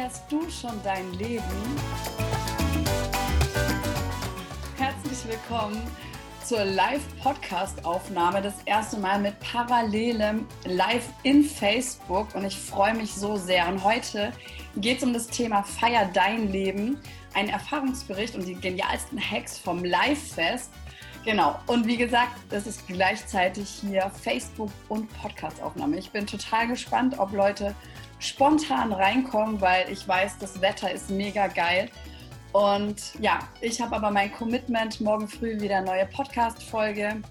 Feierst du schon dein Leben? Herzlich willkommen zur Live-Podcast-Aufnahme. Das erste Mal mit parallelem Live in Facebook und ich freue mich so sehr. Und heute geht es um das Thema Feier dein Leben, ein Erfahrungsbericht und die genialsten Hacks vom Live-Fest. Genau. Und wie gesagt, das ist gleichzeitig hier Facebook- und Podcast-Aufnahme. Ich bin total gespannt, ob Leute spontan reinkommen, weil ich weiß, das Wetter ist mega geil. Und ja, ich habe aber mein Commitment, morgen früh wieder neue Podcast-Folge.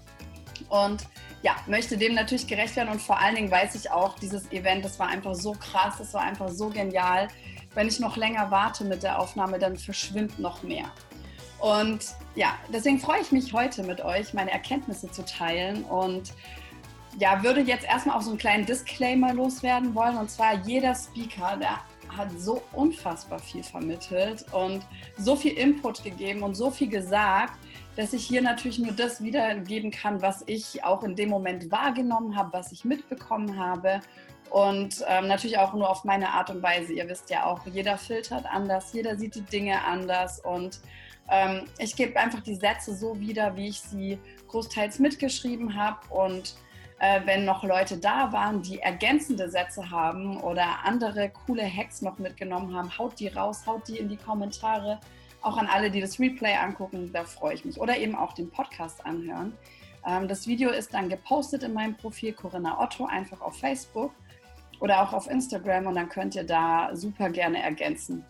Und ja, möchte dem natürlich gerecht werden. Und vor allen Dingen weiß ich auch, dieses Event, das war einfach so krass, das war einfach so genial. Wenn ich noch länger warte mit der Aufnahme, dann verschwimmt noch mehr. Und ja, deswegen freue ich mich heute mit euch, meine Erkenntnisse zu teilen und ja, würde jetzt erstmal auch so einen kleinen Disclaimer loswerden wollen. Und zwar jeder Speaker, der hat so unfassbar viel vermittelt und so viel Input gegeben und so viel gesagt, dass ich hier natürlich nur das wiedergeben kann, was ich auch in dem Moment wahrgenommen habe, was ich mitbekommen habe. Und ähm, natürlich auch nur auf meine Art und Weise. Ihr wisst ja auch, jeder filtert anders, jeder sieht die Dinge anders. Und ähm, ich gebe einfach die Sätze so wieder, wie ich sie großteils mitgeschrieben habe. Und äh, wenn noch Leute da waren, die ergänzende Sätze haben oder andere coole Hacks noch mitgenommen haben, haut die raus, haut die in die Kommentare. Auch an alle, die das Replay angucken, da freue ich mich. Oder eben auch den Podcast anhören. Ähm, das Video ist dann gepostet in meinem Profil Corinna Otto, einfach auf Facebook oder auch auf Instagram und dann könnt ihr da super gerne ergänzen.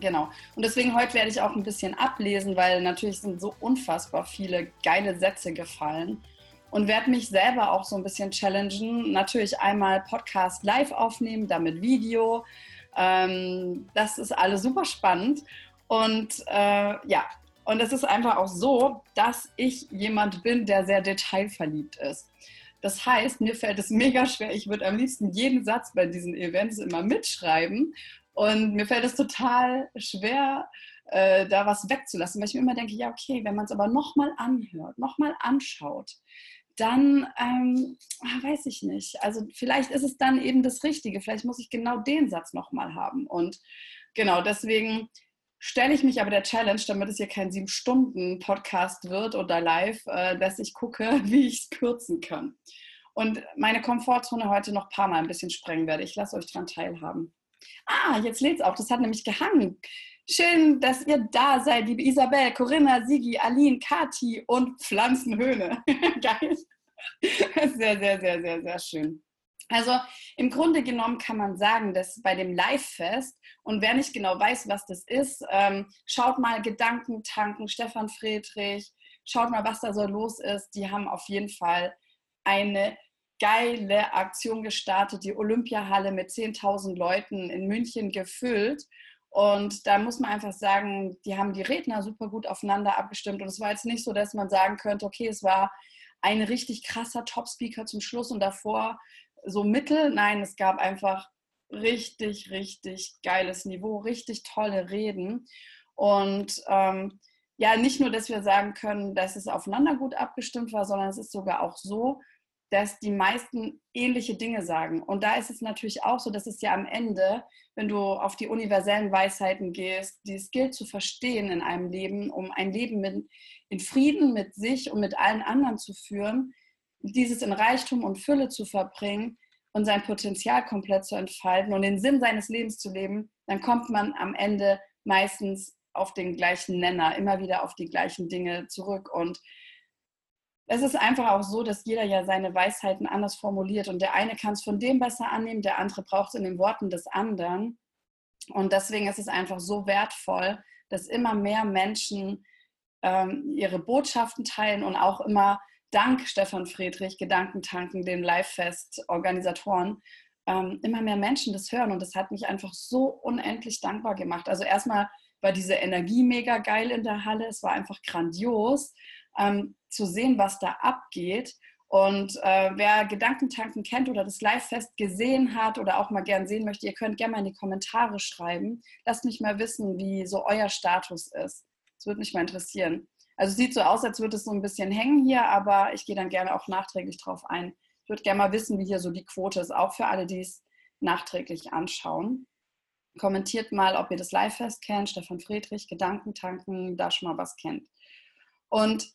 Genau. Und deswegen heute werde ich auch ein bisschen ablesen, weil natürlich sind so unfassbar viele geile Sätze gefallen und werde mich selber auch so ein bisschen challengen. Natürlich einmal Podcast live aufnehmen, damit Video. Ähm, das ist alles super spannend. Und äh, ja, und es ist einfach auch so, dass ich jemand bin, der sehr detailverliebt ist. Das heißt, mir fällt es mega schwer. Ich würde am liebsten jeden Satz bei diesen Events immer mitschreiben. Und mir fällt es total schwer, äh, da was wegzulassen, weil ich mir immer denke, ja, okay, wenn man es aber nochmal anhört, nochmal anschaut, dann ähm, ah, weiß ich nicht. Also vielleicht ist es dann eben das Richtige. Vielleicht muss ich genau den Satz nochmal haben. Und genau deswegen stelle ich mich aber der Challenge, damit es hier kein sieben Stunden Podcast wird oder live, äh, dass ich gucke, wie ich es kürzen kann. Und meine Komfortzone heute noch ein paar Mal ein bisschen sprengen werde. Ich lasse euch daran teilhaben. Ah, jetzt lädt es auch. Das hat nämlich gehangen. Schön, dass ihr da seid, liebe Isabel, Corinna, Sigi, Aline, Kati und Pflanzenhöhne. Geil. Sehr, sehr, sehr, sehr, sehr schön. Also im Grunde genommen kann man sagen, dass bei dem Live-Fest, und wer nicht genau weiß, was das ist, ähm, schaut mal Gedankentanken, Stefan Friedrich, schaut mal, was da so los ist. Die haben auf jeden Fall eine geile Aktion gestartet, die Olympiahalle mit 10.000 Leuten in München gefüllt. Und da muss man einfach sagen, die haben die Redner super gut aufeinander abgestimmt. Und es war jetzt nicht so, dass man sagen könnte, okay, es war ein richtig krasser Top-Speaker zum Schluss und davor so mittel. Nein, es gab einfach richtig, richtig geiles Niveau, richtig tolle Reden. Und ähm, ja, nicht nur, dass wir sagen können, dass es aufeinander gut abgestimmt war, sondern es ist sogar auch so, dass die meisten ähnliche Dinge sagen. Und da ist es natürlich auch so, dass es ja am Ende, wenn du auf die universellen Weisheiten gehst, die es gilt zu verstehen in einem Leben, um ein Leben mit, in Frieden mit sich und mit allen anderen zu führen, dieses in Reichtum und Fülle zu verbringen und sein Potenzial komplett zu entfalten und den Sinn seines Lebens zu leben, dann kommt man am Ende meistens auf den gleichen Nenner, immer wieder auf die gleichen Dinge zurück. Und es ist einfach auch so, dass jeder ja seine Weisheiten anders formuliert und der eine kann es von dem besser annehmen, der andere braucht es in den Worten des anderen. Und deswegen ist es einfach so wertvoll, dass immer mehr Menschen ähm, ihre Botschaften teilen und auch immer dank Stefan Friedrich, Gedankentanken, den Live-Fest-Organisatoren, ähm, immer mehr Menschen das hören. Und das hat mich einfach so unendlich dankbar gemacht. Also erstmal war diese Energie mega geil in der Halle. Es war einfach grandios ähm, zu sehen, was da abgeht. Und äh, wer Gedankentanken kennt oder das Live-Fest gesehen hat oder auch mal gern sehen möchte, ihr könnt gerne mal in die Kommentare schreiben. Lasst mich mal wissen, wie so euer Status ist. Das würde mich mal interessieren. Also sieht so aus, als würde es so ein bisschen hängen hier, aber ich gehe dann gerne auch nachträglich drauf ein. Ich würde gerne mal wissen, wie hier so die Quote ist, auch für alle, die es nachträglich anschauen. Kommentiert mal, ob ihr das Live-Fest kennt, Stefan Friedrich, Gedankentanken, da schon mal was kennt. Und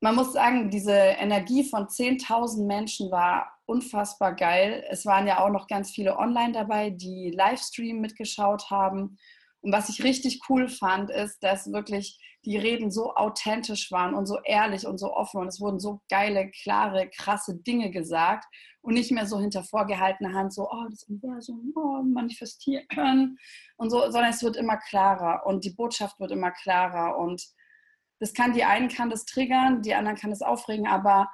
man muss sagen, diese Energie von 10.000 Menschen war unfassbar geil. Es waren ja auch noch ganz viele online dabei, die Livestream mitgeschaut haben. Und was ich richtig cool fand, ist, dass wirklich die Reden so authentisch waren und so ehrlich und so offen und es wurden so geile, klare, krasse Dinge gesagt und nicht mehr so hinter vorgehaltener Hand so, oh, das Universum, oh, manifestieren und so, sondern es wird immer klarer und die Botschaft wird immer klarer und das kann, die einen kann das triggern, die anderen kann das aufregen, aber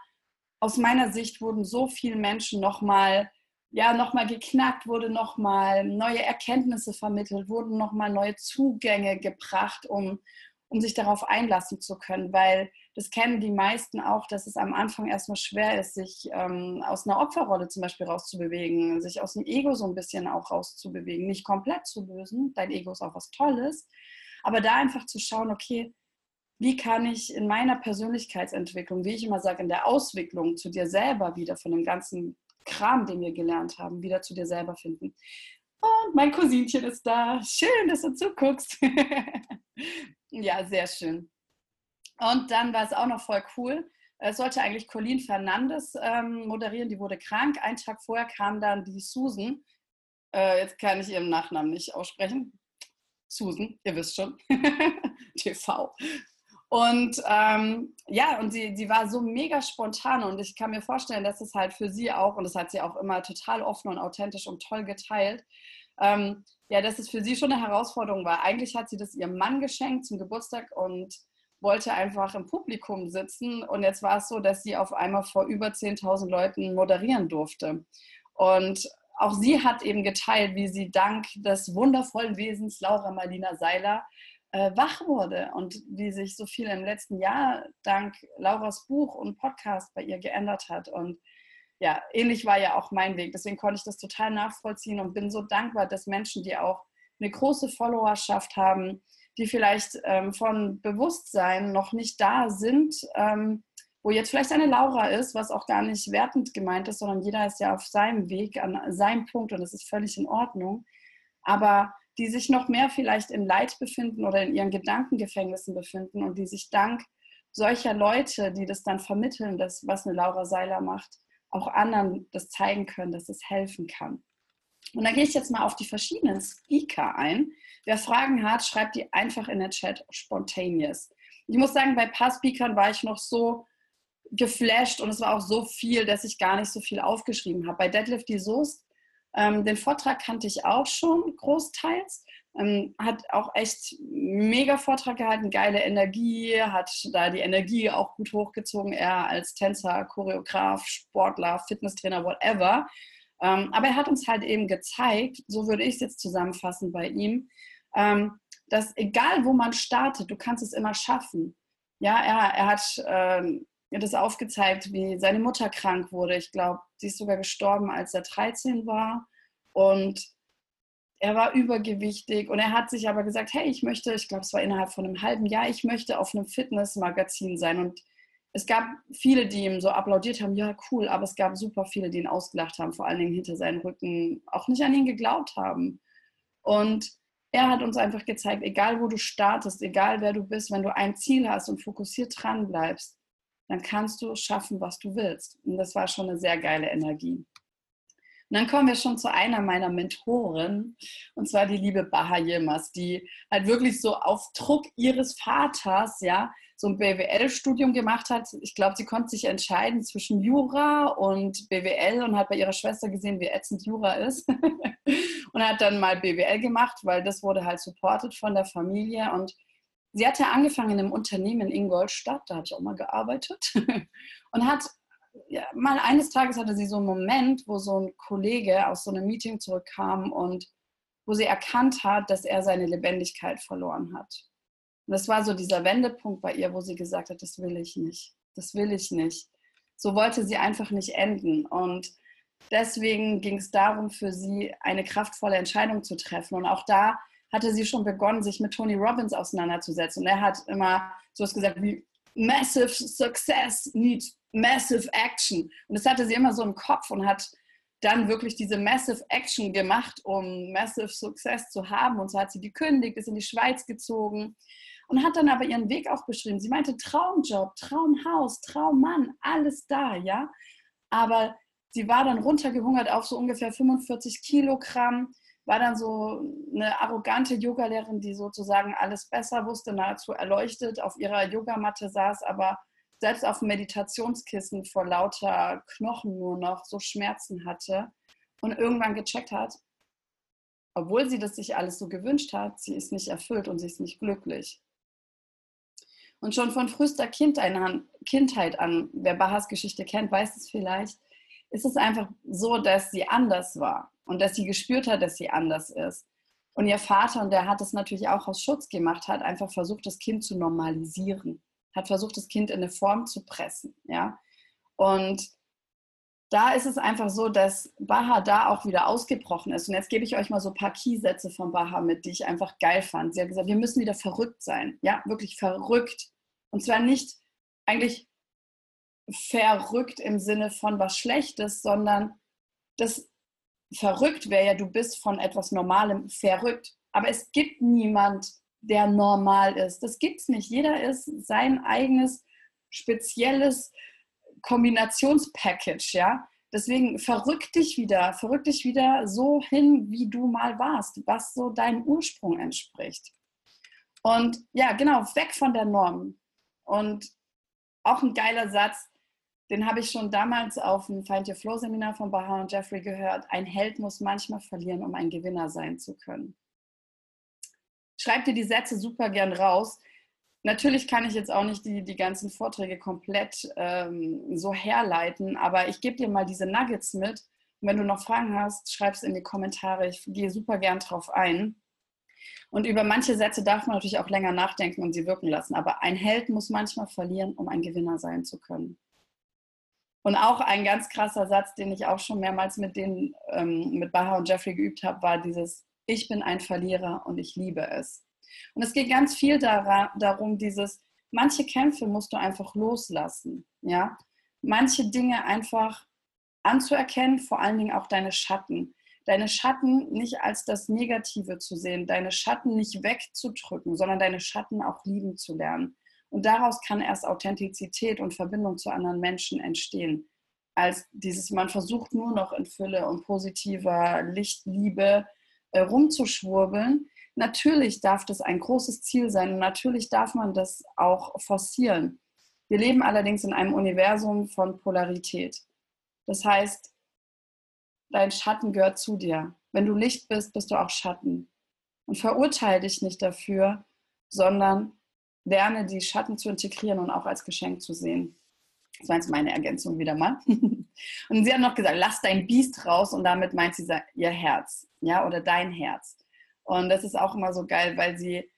aus meiner Sicht wurden so viele Menschen nochmal ja, nochmal geknackt, wurde nochmal neue Erkenntnisse vermittelt, wurden nochmal neue Zugänge gebracht, um, um sich darauf einlassen zu können, weil das kennen die meisten auch, dass es am Anfang erstmal schwer ist, sich ähm, aus einer Opferrolle zum Beispiel rauszubewegen, sich aus dem Ego so ein bisschen auch rauszubewegen, nicht komplett zu lösen, dein Ego ist auch was Tolles, aber da einfach zu schauen, okay, wie kann ich in meiner Persönlichkeitsentwicklung, wie ich immer sage, in der Auswicklung zu dir selber wieder von dem ganzen Kram, den wir gelernt haben, wieder zu dir selber finden. Und mein Cousinchen ist da. Schön, dass du zuguckst. ja, sehr schön. Und dann war es auch noch voll cool. Es sollte eigentlich Colleen Fernandes ähm, moderieren, die wurde krank. Einen Tag vorher kam dann die Susan. Äh, jetzt kann ich ihren Nachnamen nicht aussprechen. Susan, ihr wisst schon. TV. Und ähm, ja, und sie, sie war so mega spontan und ich kann mir vorstellen, dass es halt für sie auch, und das hat sie auch immer total offen und authentisch und toll geteilt, ähm, ja, dass es für sie schon eine Herausforderung war. Eigentlich hat sie das ihrem Mann geschenkt zum Geburtstag und wollte einfach im Publikum sitzen. Und jetzt war es so, dass sie auf einmal vor über 10.000 Leuten moderieren durfte. Und auch sie hat eben geteilt, wie sie dank des wundervollen Wesens Laura Marlina Seiler wach wurde und wie sich so viel im letzten Jahr dank Lauras Buch und Podcast bei ihr geändert hat. Und ja, ähnlich war ja auch mein Weg. Deswegen konnte ich das total nachvollziehen und bin so dankbar, dass Menschen, die auch eine große Followerschaft haben, die vielleicht ähm, von Bewusstsein noch nicht da sind, ähm, wo jetzt vielleicht eine Laura ist, was auch gar nicht wertend gemeint ist, sondern jeder ist ja auf seinem Weg, an seinem Punkt und es ist völlig in Ordnung. Aber die sich noch mehr vielleicht im Leid befinden oder in ihren Gedankengefängnissen befinden und die sich dank solcher Leute, die das dann vermitteln, das, was eine Laura Seiler macht, auch anderen das zeigen können, dass es helfen kann. Und da gehe ich jetzt mal auf die verschiedenen Speaker ein. Wer Fragen hat, schreibt die einfach in den Chat spontaneous. Ich muss sagen, bei ein paar Speakern war ich noch so geflasht und es war auch so viel, dass ich gar nicht so viel aufgeschrieben habe. Bei Deadlift die Soest ähm, den Vortrag kannte ich auch schon großteils. Ähm, hat auch echt mega Vortrag gehalten, geile Energie, hat da die Energie auch gut hochgezogen, er als Tänzer, Choreograf, Sportler, Fitnesstrainer, whatever. Ähm, aber er hat uns halt eben gezeigt, so würde ich es jetzt zusammenfassen bei ihm, ähm, dass egal wo man startet, du kannst es immer schaffen. Ja, er, er hat ähm, mir das aufgezeigt, wie seine Mutter krank wurde. Ich glaube, sie ist sogar gestorben, als er 13 war. Und er war übergewichtig und er hat sich aber gesagt, hey, ich möchte, ich glaube, es war innerhalb von einem halben Jahr, ich möchte auf einem Fitnessmagazin sein. Und es gab viele, die ihm so applaudiert haben, ja, cool, aber es gab super viele, die ihn ausgelacht haben, vor allen Dingen hinter seinen Rücken, auch nicht an ihn geglaubt haben. Und er hat uns einfach gezeigt, egal wo du startest, egal wer du bist, wenn du ein Ziel hast und fokussiert dran bleibst, dann kannst du schaffen, was du willst. Und das war schon eine sehr geile Energie. Und dann kommen wir schon zu einer meiner Mentoren, und zwar die liebe Baha Yilmaz, die halt wirklich so auf Druck ihres Vaters, ja, so ein BWL-Studium gemacht hat. Ich glaube, sie konnte sich entscheiden zwischen Jura und BWL und hat bei ihrer Schwester gesehen, wie ätzend Jura ist. und hat dann mal BWL gemacht, weil das wurde halt supported von der Familie. Und sie hatte angefangen in einem Unternehmen in Ingolstadt, da habe ich auch mal gearbeitet, und hat ja, mal eines Tages hatte sie so einen Moment, wo so ein Kollege aus so einem Meeting zurückkam und wo sie erkannt hat, dass er seine Lebendigkeit verloren hat. Und das war so dieser Wendepunkt bei ihr, wo sie gesagt hat, das will ich nicht, das will ich nicht. So wollte sie einfach nicht enden. Und deswegen ging es darum, für sie eine kraftvolle Entscheidung zu treffen. Und auch da hatte sie schon begonnen, sich mit Tony Robbins auseinanderzusetzen. Und er hat immer so was gesagt wie, Massive Success needs Massive Action. Und das hatte sie immer so im Kopf und hat dann wirklich diese Massive Action gemacht, um Massive Success zu haben. Und so hat sie gekündigt, ist in die Schweiz gezogen und hat dann aber ihren Weg auch beschrieben. Sie meinte Traumjob, Traumhaus, Traummann, alles da, ja. Aber sie war dann runtergehungert auf so ungefähr 45 Kilogramm, war dann so eine arrogante Yogalehrerin, die sozusagen alles besser wusste, nahezu erleuchtet auf ihrer Yogamatte saß, aber selbst auf dem Meditationskissen vor lauter Knochen nur noch so Schmerzen hatte und irgendwann gecheckt hat, obwohl sie das sich alles so gewünscht hat, sie ist nicht erfüllt und sie ist nicht glücklich. Und schon von frühester Kindheit an, wer Bahas Geschichte kennt, weiß es vielleicht, ist es einfach so, dass sie anders war und dass sie gespürt hat, dass sie anders ist. Und ihr Vater, und der hat es natürlich auch aus Schutz gemacht, hat einfach versucht, das Kind zu normalisieren hat versucht, das Kind in eine Form zu pressen. Ja? Und da ist es einfach so, dass Baha da auch wieder ausgebrochen ist. Und jetzt gebe ich euch mal so ein paar Keysätze von Baha mit, die ich einfach geil fand. Sie hat gesagt, wir müssen wieder verrückt sein. Ja, wirklich verrückt. Und zwar nicht eigentlich verrückt im Sinne von was Schlechtes, sondern das verrückt wäre ja, du bist von etwas Normalem verrückt. Aber es gibt niemand, der normal ist. Das gibt es nicht. Jeder ist sein eigenes spezielles Kombinationspackage, ja. Deswegen verrück dich wieder, verrück dich wieder so hin, wie du mal warst, was so deinem Ursprung entspricht. Und ja, genau, weg von der Norm. Und auch ein geiler Satz, den habe ich schon damals auf dem Find Your Flow Seminar von Baha und Jeffrey gehört. Ein Held muss manchmal verlieren, um ein Gewinner sein zu können schreib dir die Sätze super gern raus. Natürlich kann ich jetzt auch nicht die, die ganzen Vorträge komplett ähm, so herleiten, aber ich gebe dir mal diese Nuggets mit. Und wenn du noch Fragen hast, schreib es in die Kommentare. Ich gehe super gern drauf ein. Und über manche Sätze darf man natürlich auch länger nachdenken und sie wirken lassen. Aber ein Held muss manchmal verlieren, um ein Gewinner sein zu können. Und auch ein ganz krasser Satz, den ich auch schon mehrmals mit, denen, ähm, mit Baha und Jeffrey geübt habe, war dieses, ich bin ein Verlierer und ich liebe es. Und es geht ganz viel darum, dieses, manche Kämpfe musst du einfach loslassen, ja. Manche Dinge einfach anzuerkennen, vor allen Dingen auch deine Schatten. Deine Schatten nicht als das Negative zu sehen, deine Schatten nicht wegzudrücken, sondern deine Schatten auch lieben zu lernen. Und daraus kann erst Authentizität und Verbindung zu anderen Menschen entstehen. Als dieses, man versucht nur noch in Fülle und positiver Lichtliebe äh, rumzuschwurbeln. Natürlich darf das ein großes Ziel sein und natürlich darf man das auch forcieren. Wir leben allerdings in einem Universum von Polarität. Das heißt, dein Schatten gehört zu dir. Wenn du Licht bist, bist du auch Schatten. Und verurteile dich nicht dafür, sondern lerne die Schatten zu integrieren und auch als Geschenk zu sehen. Das war jetzt meine Ergänzung wieder mal. Und sie hat noch gesagt, lass dein Biest raus und damit meint sie ihr Herz, ja, oder dein Herz. Und das ist auch immer so geil, weil sie,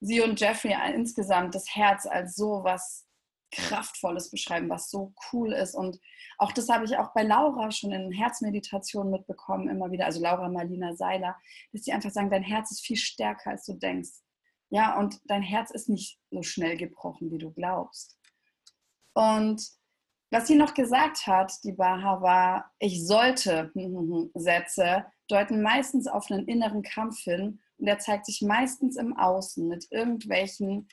sie und Jeffrey insgesamt das Herz als so was Kraftvolles beschreiben, was so cool ist. Und auch das habe ich auch bei Laura schon in Herzmeditationen mitbekommen, immer wieder, also Laura Marlina Seiler, dass sie einfach sagen, dein Herz ist viel stärker, als du denkst. Ja, und dein Herz ist nicht so schnell gebrochen, wie du glaubst. Und was sie noch gesagt hat, die Baha, war, ich sollte Sätze deuten meistens auf einen inneren Kampf hin und der zeigt sich meistens im Außen mit irgendwelchen,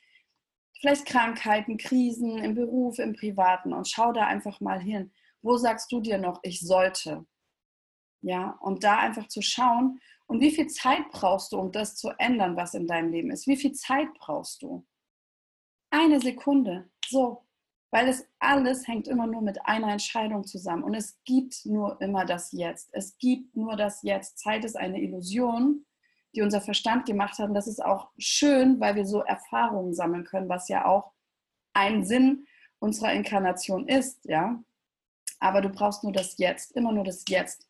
vielleicht Krankheiten, Krisen im Beruf, im Privaten und schau da einfach mal hin. Wo sagst du dir noch, ich sollte? Ja, und da einfach zu schauen und wie viel Zeit brauchst du, um das zu ändern, was in deinem Leben ist? Wie viel Zeit brauchst du? Eine Sekunde. So, weil es alles hängt immer nur mit einer Entscheidung zusammen. Und es gibt nur immer das Jetzt. Es gibt nur das Jetzt. Zeit ist eine Illusion, die unser Verstand gemacht hat. Und das ist auch schön, weil wir so Erfahrungen sammeln können, was ja auch ein Sinn unserer Inkarnation ist, ja. Aber du brauchst nur das Jetzt, immer nur das Jetzt.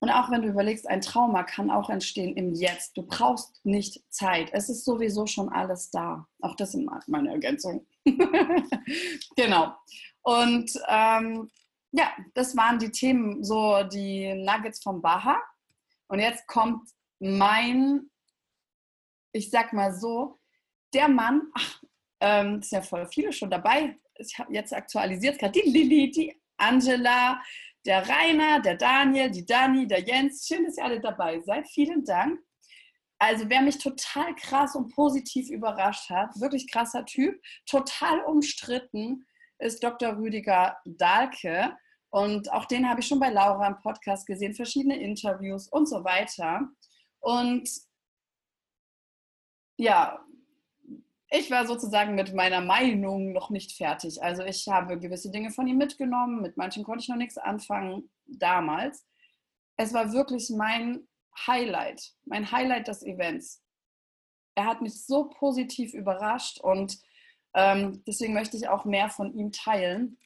Und auch wenn du überlegst, ein Trauma kann auch entstehen im Jetzt. Du brauchst nicht Zeit. Es ist sowieso schon alles da. Auch das ist meine Ergänzung. genau. Und ähm, ja, das waren die Themen, so die Nuggets vom Baha. Und jetzt kommt mein, ich sag mal so, der Mann, ach, ähm, ist ja voll viele schon dabei. Ich habe jetzt aktualisiert gerade die Lilly, die Angela, der Rainer, der Daniel, die Dani, der Jens. Schön, dass ihr alle dabei seid. Vielen Dank. Also wer mich total krass und positiv überrascht hat, wirklich krasser Typ, total umstritten, ist Dr. Rüdiger Dahlke. Und auch den habe ich schon bei Laura im Podcast gesehen, verschiedene Interviews und so weiter. Und ja, ich war sozusagen mit meiner Meinung noch nicht fertig. Also ich habe gewisse Dinge von ihm mitgenommen, mit manchen konnte ich noch nichts anfangen damals. Es war wirklich mein Highlight, mein Highlight des Events. Er hat mich so positiv überrascht und ähm, deswegen möchte ich auch mehr von ihm teilen.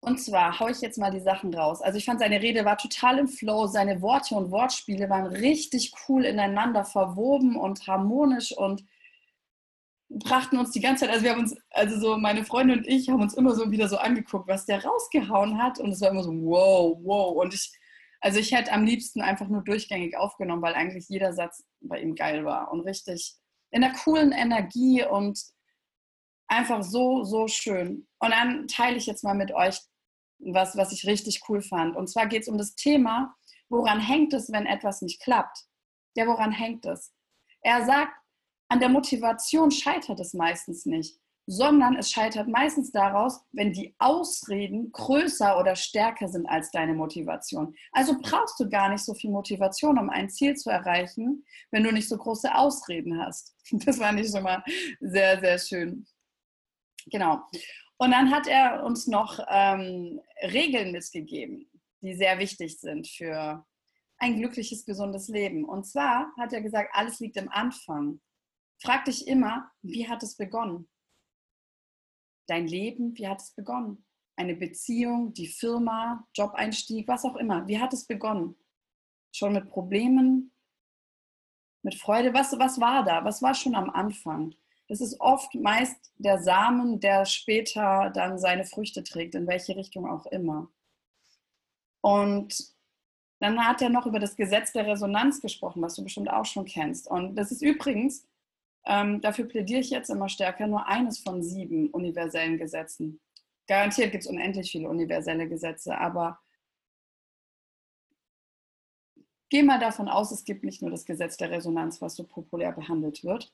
Und zwar haue ich jetzt mal die Sachen raus. Also ich fand, seine Rede war total im Flow. Seine Worte und Wortspiele waren richtig cool ineinander verwoben und harmonisch und brachten uns die ganze Zeit, also wir haben uns, also so meine Freunde und ich haben uns immer so wieder so angeguckt, was der rausgehauen hat und es war immer so wow, wow und ich, also ich hätte am liebsten einfach nur durchgängig aufgenommen, weil eigentlich jeder Satz bei ihm geil war und richtig in der coolen Energie und einfach so, so schön. Und dann teile ich jetzt mal mit euch was, was ich richtig cool fand. Und zwar geht es um das Thema, woran hängt es, wenn etwas nicht klappt? Ja, woran hängt es? Er sagt, an der Motivation scheitert es meistens nicht, sondern es scheitert meistens daraus, wenn die Ausreden größer oder stärker sind als deine Motivation. Also brauchst du gar nicht so viel Motivation, um ein Ziel zu erreichen, wenn du nicht so große Ausreden hast. Das fand ich schon mal sehr, sehr schön. Genau. Und dann hat er uns noch ähm, Regeln mitgegeben, die sehr wichtig sind für ein glückliches, gesundes Leben. Und zwar hat er gesagt, alles liegt im Anfang. Frag dich immer, wie hat es begonnen? Dein Leben, wie hat es begonnen? Eine Beziehung, die Firma, Jobeinstieg, was auch immer. Wie hat es begonnen? Schon mit Problemen, mit Freude? Was, was war da? Was war schon am Anfang? Das ist oft meist der Samen, der später dann seine Früchte trägt, in welche Richtung auch immer. Und dann hat er noch über das Gesetz der Resonanz gesprochen, was du bestimmt auch schon kennst. Und das ist übrigens ähm, dafür plädiere ich jetzt immer stärker, nur eines von sieben universellen Gesetzen. Garantiert gibt es unendlich viele universelle Gesetze, aber geh mal davon aus, es gibt nicht nur das Gesetz der Resonanz, was so populär behandelt wird.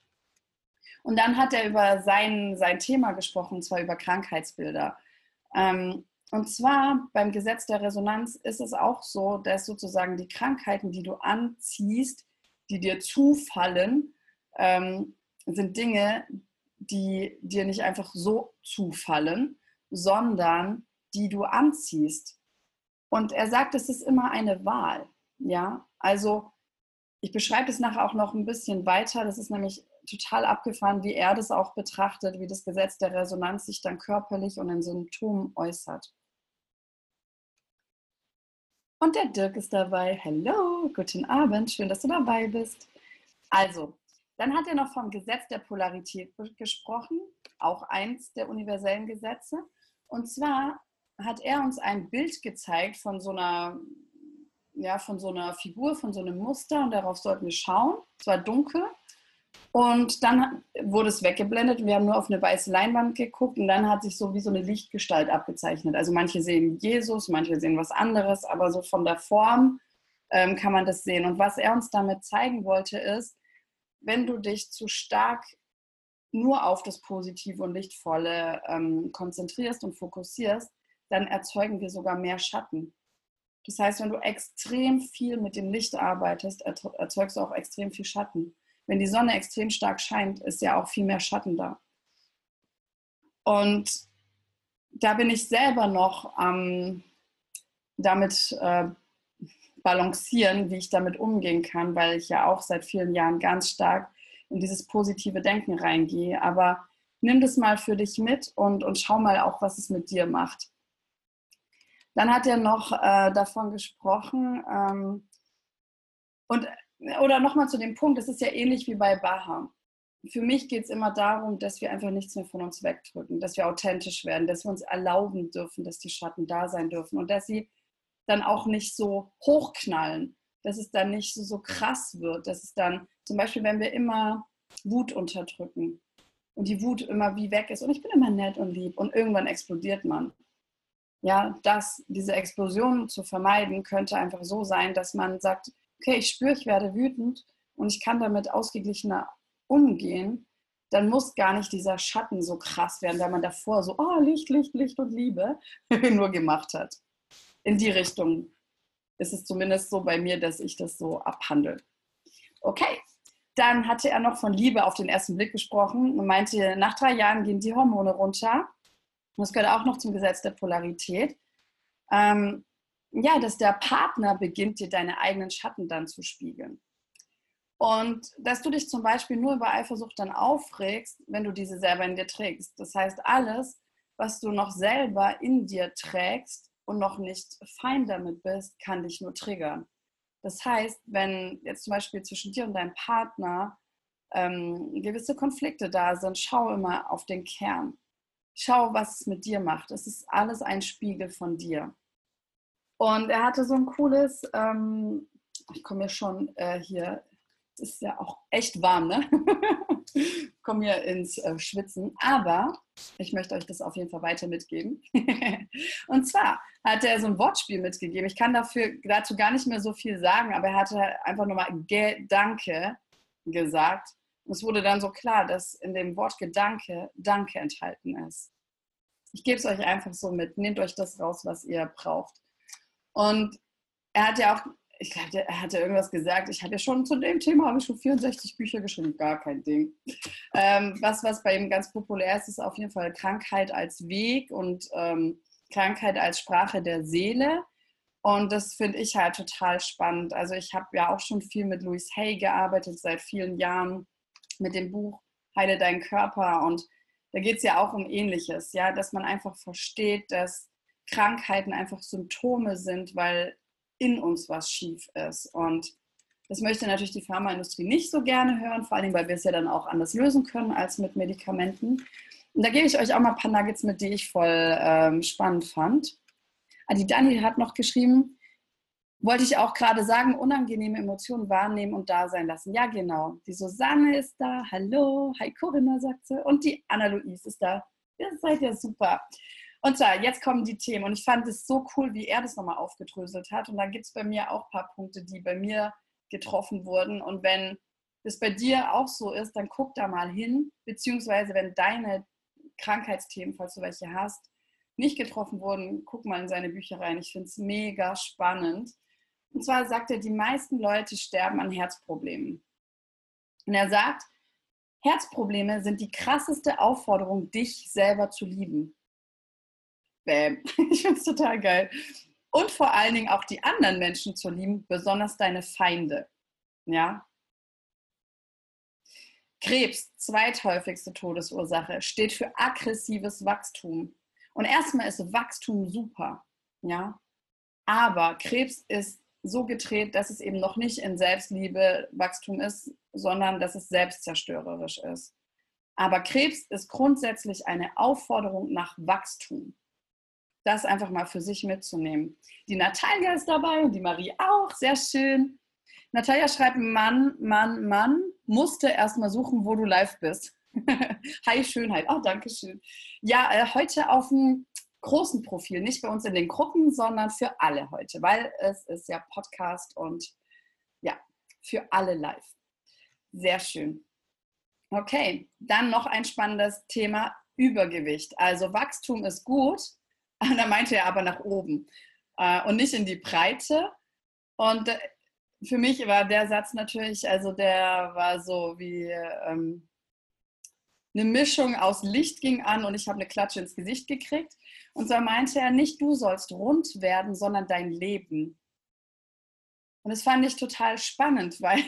Und dann hat er über sein, sein Thema gesprochen, und zwar über Krankheitsbilder. Ähm, und zwar beim Gesetz der Resonanz ist es auch so, dass sozusagen die Krankheiten, die du anziehst, die dir zufallen, ähm, sind Dinge, die dir nicht einfach so zufallen, sondern die du anziehst. Und er sagt, es ist immer eine Wahl. Ja, also ich beschreibe es nachher auch noch ein bisschen weiter. Das ist nämlich total abgefahren, wie er das auch betrachtet, wie das Gesetz der Resonanz sich dann körperlich und in Symptomen äußert. Und der Dirk ist dabei. Hallo, guten Abend, schön, dass du dabei bist. Also, dann hat er noch vom Gesetz der Polarität gesprochen, auch eins der universellen Gesetze. Und zwar hat er uns ein Bild gezeigt von so einer, ja, von so einer Figur, von so einem Muster und darauf sollten wir schauen. Es war dunkel und dann wurde es weggeblendet. Wir haben nur auf eine weiße Leinwand geguckt und dann hat sich so wie so eine Lichtgestalt abgezeichnet. Also manche sehen Jesus, manche sehen was anderes, aber so von der Form ähm, kann man das sehen. Und was er uns damit zeigen wollte, ist, wenn du dich zu stark nur auf das Positive und Lichtvolle ähm, konzentrierst und fokussierst, dann erzeugen wir sogar mehr Schatten. Das heißt, wenn du extrem viel mit dem Licht arbeitest, erzeugst du auch extrem viel Schatten. Wenn die Sonne extrem stark scheint, ist ja auch viel mehr Schatten da. Und da bin ich selber noch ähm, damit äh, balancieren, wie ich damit umgehen kann, weil ich ja auch seit vielen Jahren ganz stark in dieses positive Denken reingehe. Aber nimm das mal für dich mit und, und schau mal auch, was es mit dir macht. Dann hat er noch äh, davon gesprochen, ähm, und, oder nochmal zu dem Punkt, das ist ja ähnlich wie bei Baha. Für mich geht es immer darum, dass wir einfach nichts mehr von uns wegdrücken, dass wir authentisch werden, dass wir uns erlauben dürfen, dass die Schatten da sein dürfen und dass sie dann auch nicht so hochknallen, dass es dann nicht so, so krass wird, dass es dann zum Beispiel, wenn wir immer Wut unterdrücken und die Wut immer wie weg ist und ich bin immer nett und lieb und irgendwann explodiert man. Ja, dass diese Explosion zu vermeiden, könnte einfach so sein, dass man sagt, okay, ich spüre, ich werde wütend und ich kann damit ausgeglichener umgehen, dann muss gar nicht dieser Schatten so krass werden, weil man davor so, oh, Licht, Licht, Licht und Liebe nur gemacht hat. In die Richtung ist es zumindest so bei mir, dass ich das so abhandle. Okay, dann hatte er noch von Liebe auf den ersten Blick gesprochen und meinte, nach drei Jahren gehen die Hormone runter. Das gehört auch noch zum Gesetz der Polarität. Ähm, ja, dass der Partner beginnt, dir deine eigenen Schatten dann zu spiegeln. Und dass du dich zum Beispiel nur über Eifersucht dann aufregst, wenn du diese selber in dir trägst. Das heißt, alles, was du noch selber in dir trägst und noch nicht fein damit bist, kann dich nur triggern. Das heißt, wenn jetzt zum Beispiel zwischen dir und deinem Partner ähm, gewisse Konflikte da sind, schau immer auf den Kern. Schau, was es mit dir macht. Es ist alles ein Spiegel von dir. Und er hatte so ein cooles, ähm, ich komme ja schon äh, hier es ist ja auch echt warm, ne? Komme hier ins äh, Schwitzen. Aber ich möchte euch das auf jeden Fall weiter mitgeben. und zwar hat er so ein Wortspiel mitgegeben. Ich kann dafür, dazu gar nicht mehr so viel sagen, aber er hatte einfach nochmal Gedanke gesagt. Und es wurde dann so klar, dass in dem Wort Gedanke Danke enthalten ist. Ich gebe es euch einfach so mit. Nehmt euch das raus, was ihr braucht. Und er hat ja auch ich glaube, er hatte irgendwas gesagt. Ich hatte schon zu dem Thema habe ich schon 64 Bücher geschrieben, gar kein Ding. Ähm, was, was bei ihm ganz populär ist, ist auf jeden Fall Krankheit als Weg und ähm, Krankheit als Sprache der Seele. Und das finde ich halt total spannend. Also ich habe ja auch schon viel mit Louise Hay gearbeitet, seit vielen Jahren mit dem Buch Heile deinen Körper. Und da geht es ja auch um Ähnliches, ja, dass man einfach versteht, dass Krankheiten einfach Symptome sind, weil in uns was schief ist. Und das möchte natürlich die Pharmaindustrie nicht so gerne hören, vor allem, weil wir es ja dann auch anders lösen können als mit Medikamenten. Und da gebe ich euch auch mal ein paar Nuggets mit, die ich voll ähm, spannend fand. Ah, die Dani hat noch geschrieben, wollte ich auch gerade sagen, unangenehme Emotionen wahrnehmen und da sein lassen. Ja, genau. Die Susanne ist da. Hallo. Hi Corinna, sagt sie. Und die Anna-Louise ist da. Ihr seid ja super. Und zwar, jetzt kommen die Themen. Und ich fand es so cool, wie er das nochmal aufgedröselt hat. Und da gibt es bei mir auch ein paar Punkte, die bei mir getroffen wurden. Und wenn das bei dir auch so ist, dann guck da mal hin. Beziehungsweise, wenn deine Krankheitsthemen, falls du welche hast, nicht getroffen wurden, guck mal in seine Bücher rein. Ich finde es mega spannend. Und zwar sagt er, die meisten Leute sterben an Herzproblemen. Und er sagt, Herzprobleme sind die krasseste Aufforderung, dich selber zu lieben. Bam. Ich finde es total geil. Und vor allen Dingen auch die anderen Menschen zu lieben, besonders deine Feinde. Ja. Krebs, zweithäufigste Todesursache, steht für aggressives Wachstum. Und erstmal ist Wachstum super. Ja. Aber Krebs ist so gedreht, dass es eben noch nicht in Selbstliebe Wachstum ist, sondern dass es selbstzerstörerisch ist. Aber Krebs ist grundsätzlich eine Aufforderung nach Wachstum das einfach mal für sich mitzunehmen. Die Natalia ist dabei und die Marie auch, sehr schön. Natalia schreibt, Mann, Mann, Mann, musste erstmal suchen, wo du live bist. Hi, Schönheit. Oh, danke schön. Ja, äh, heute auf dem großen Profil, nicht bei uns in den Gruppen, sondern für alle heute, weil es ist ja Podcast und ja, für alle live. Sehr schön. Okay, dann noch ein spannendes Thema Übergewicht. Also Wachstum ist gut, und da meinte er aber nach oben äh, und nicht in die Breite. Und äh, für mich war der Satz natürlich, also der war so wie ähm, eine Mischung aus Licht ging an und ich habe eine Klatsche ins Gesicht gekriegt. Und so meinte er, nicht du sollst rund werden, sondern dein Leben. Und das fand ich total spannend, weil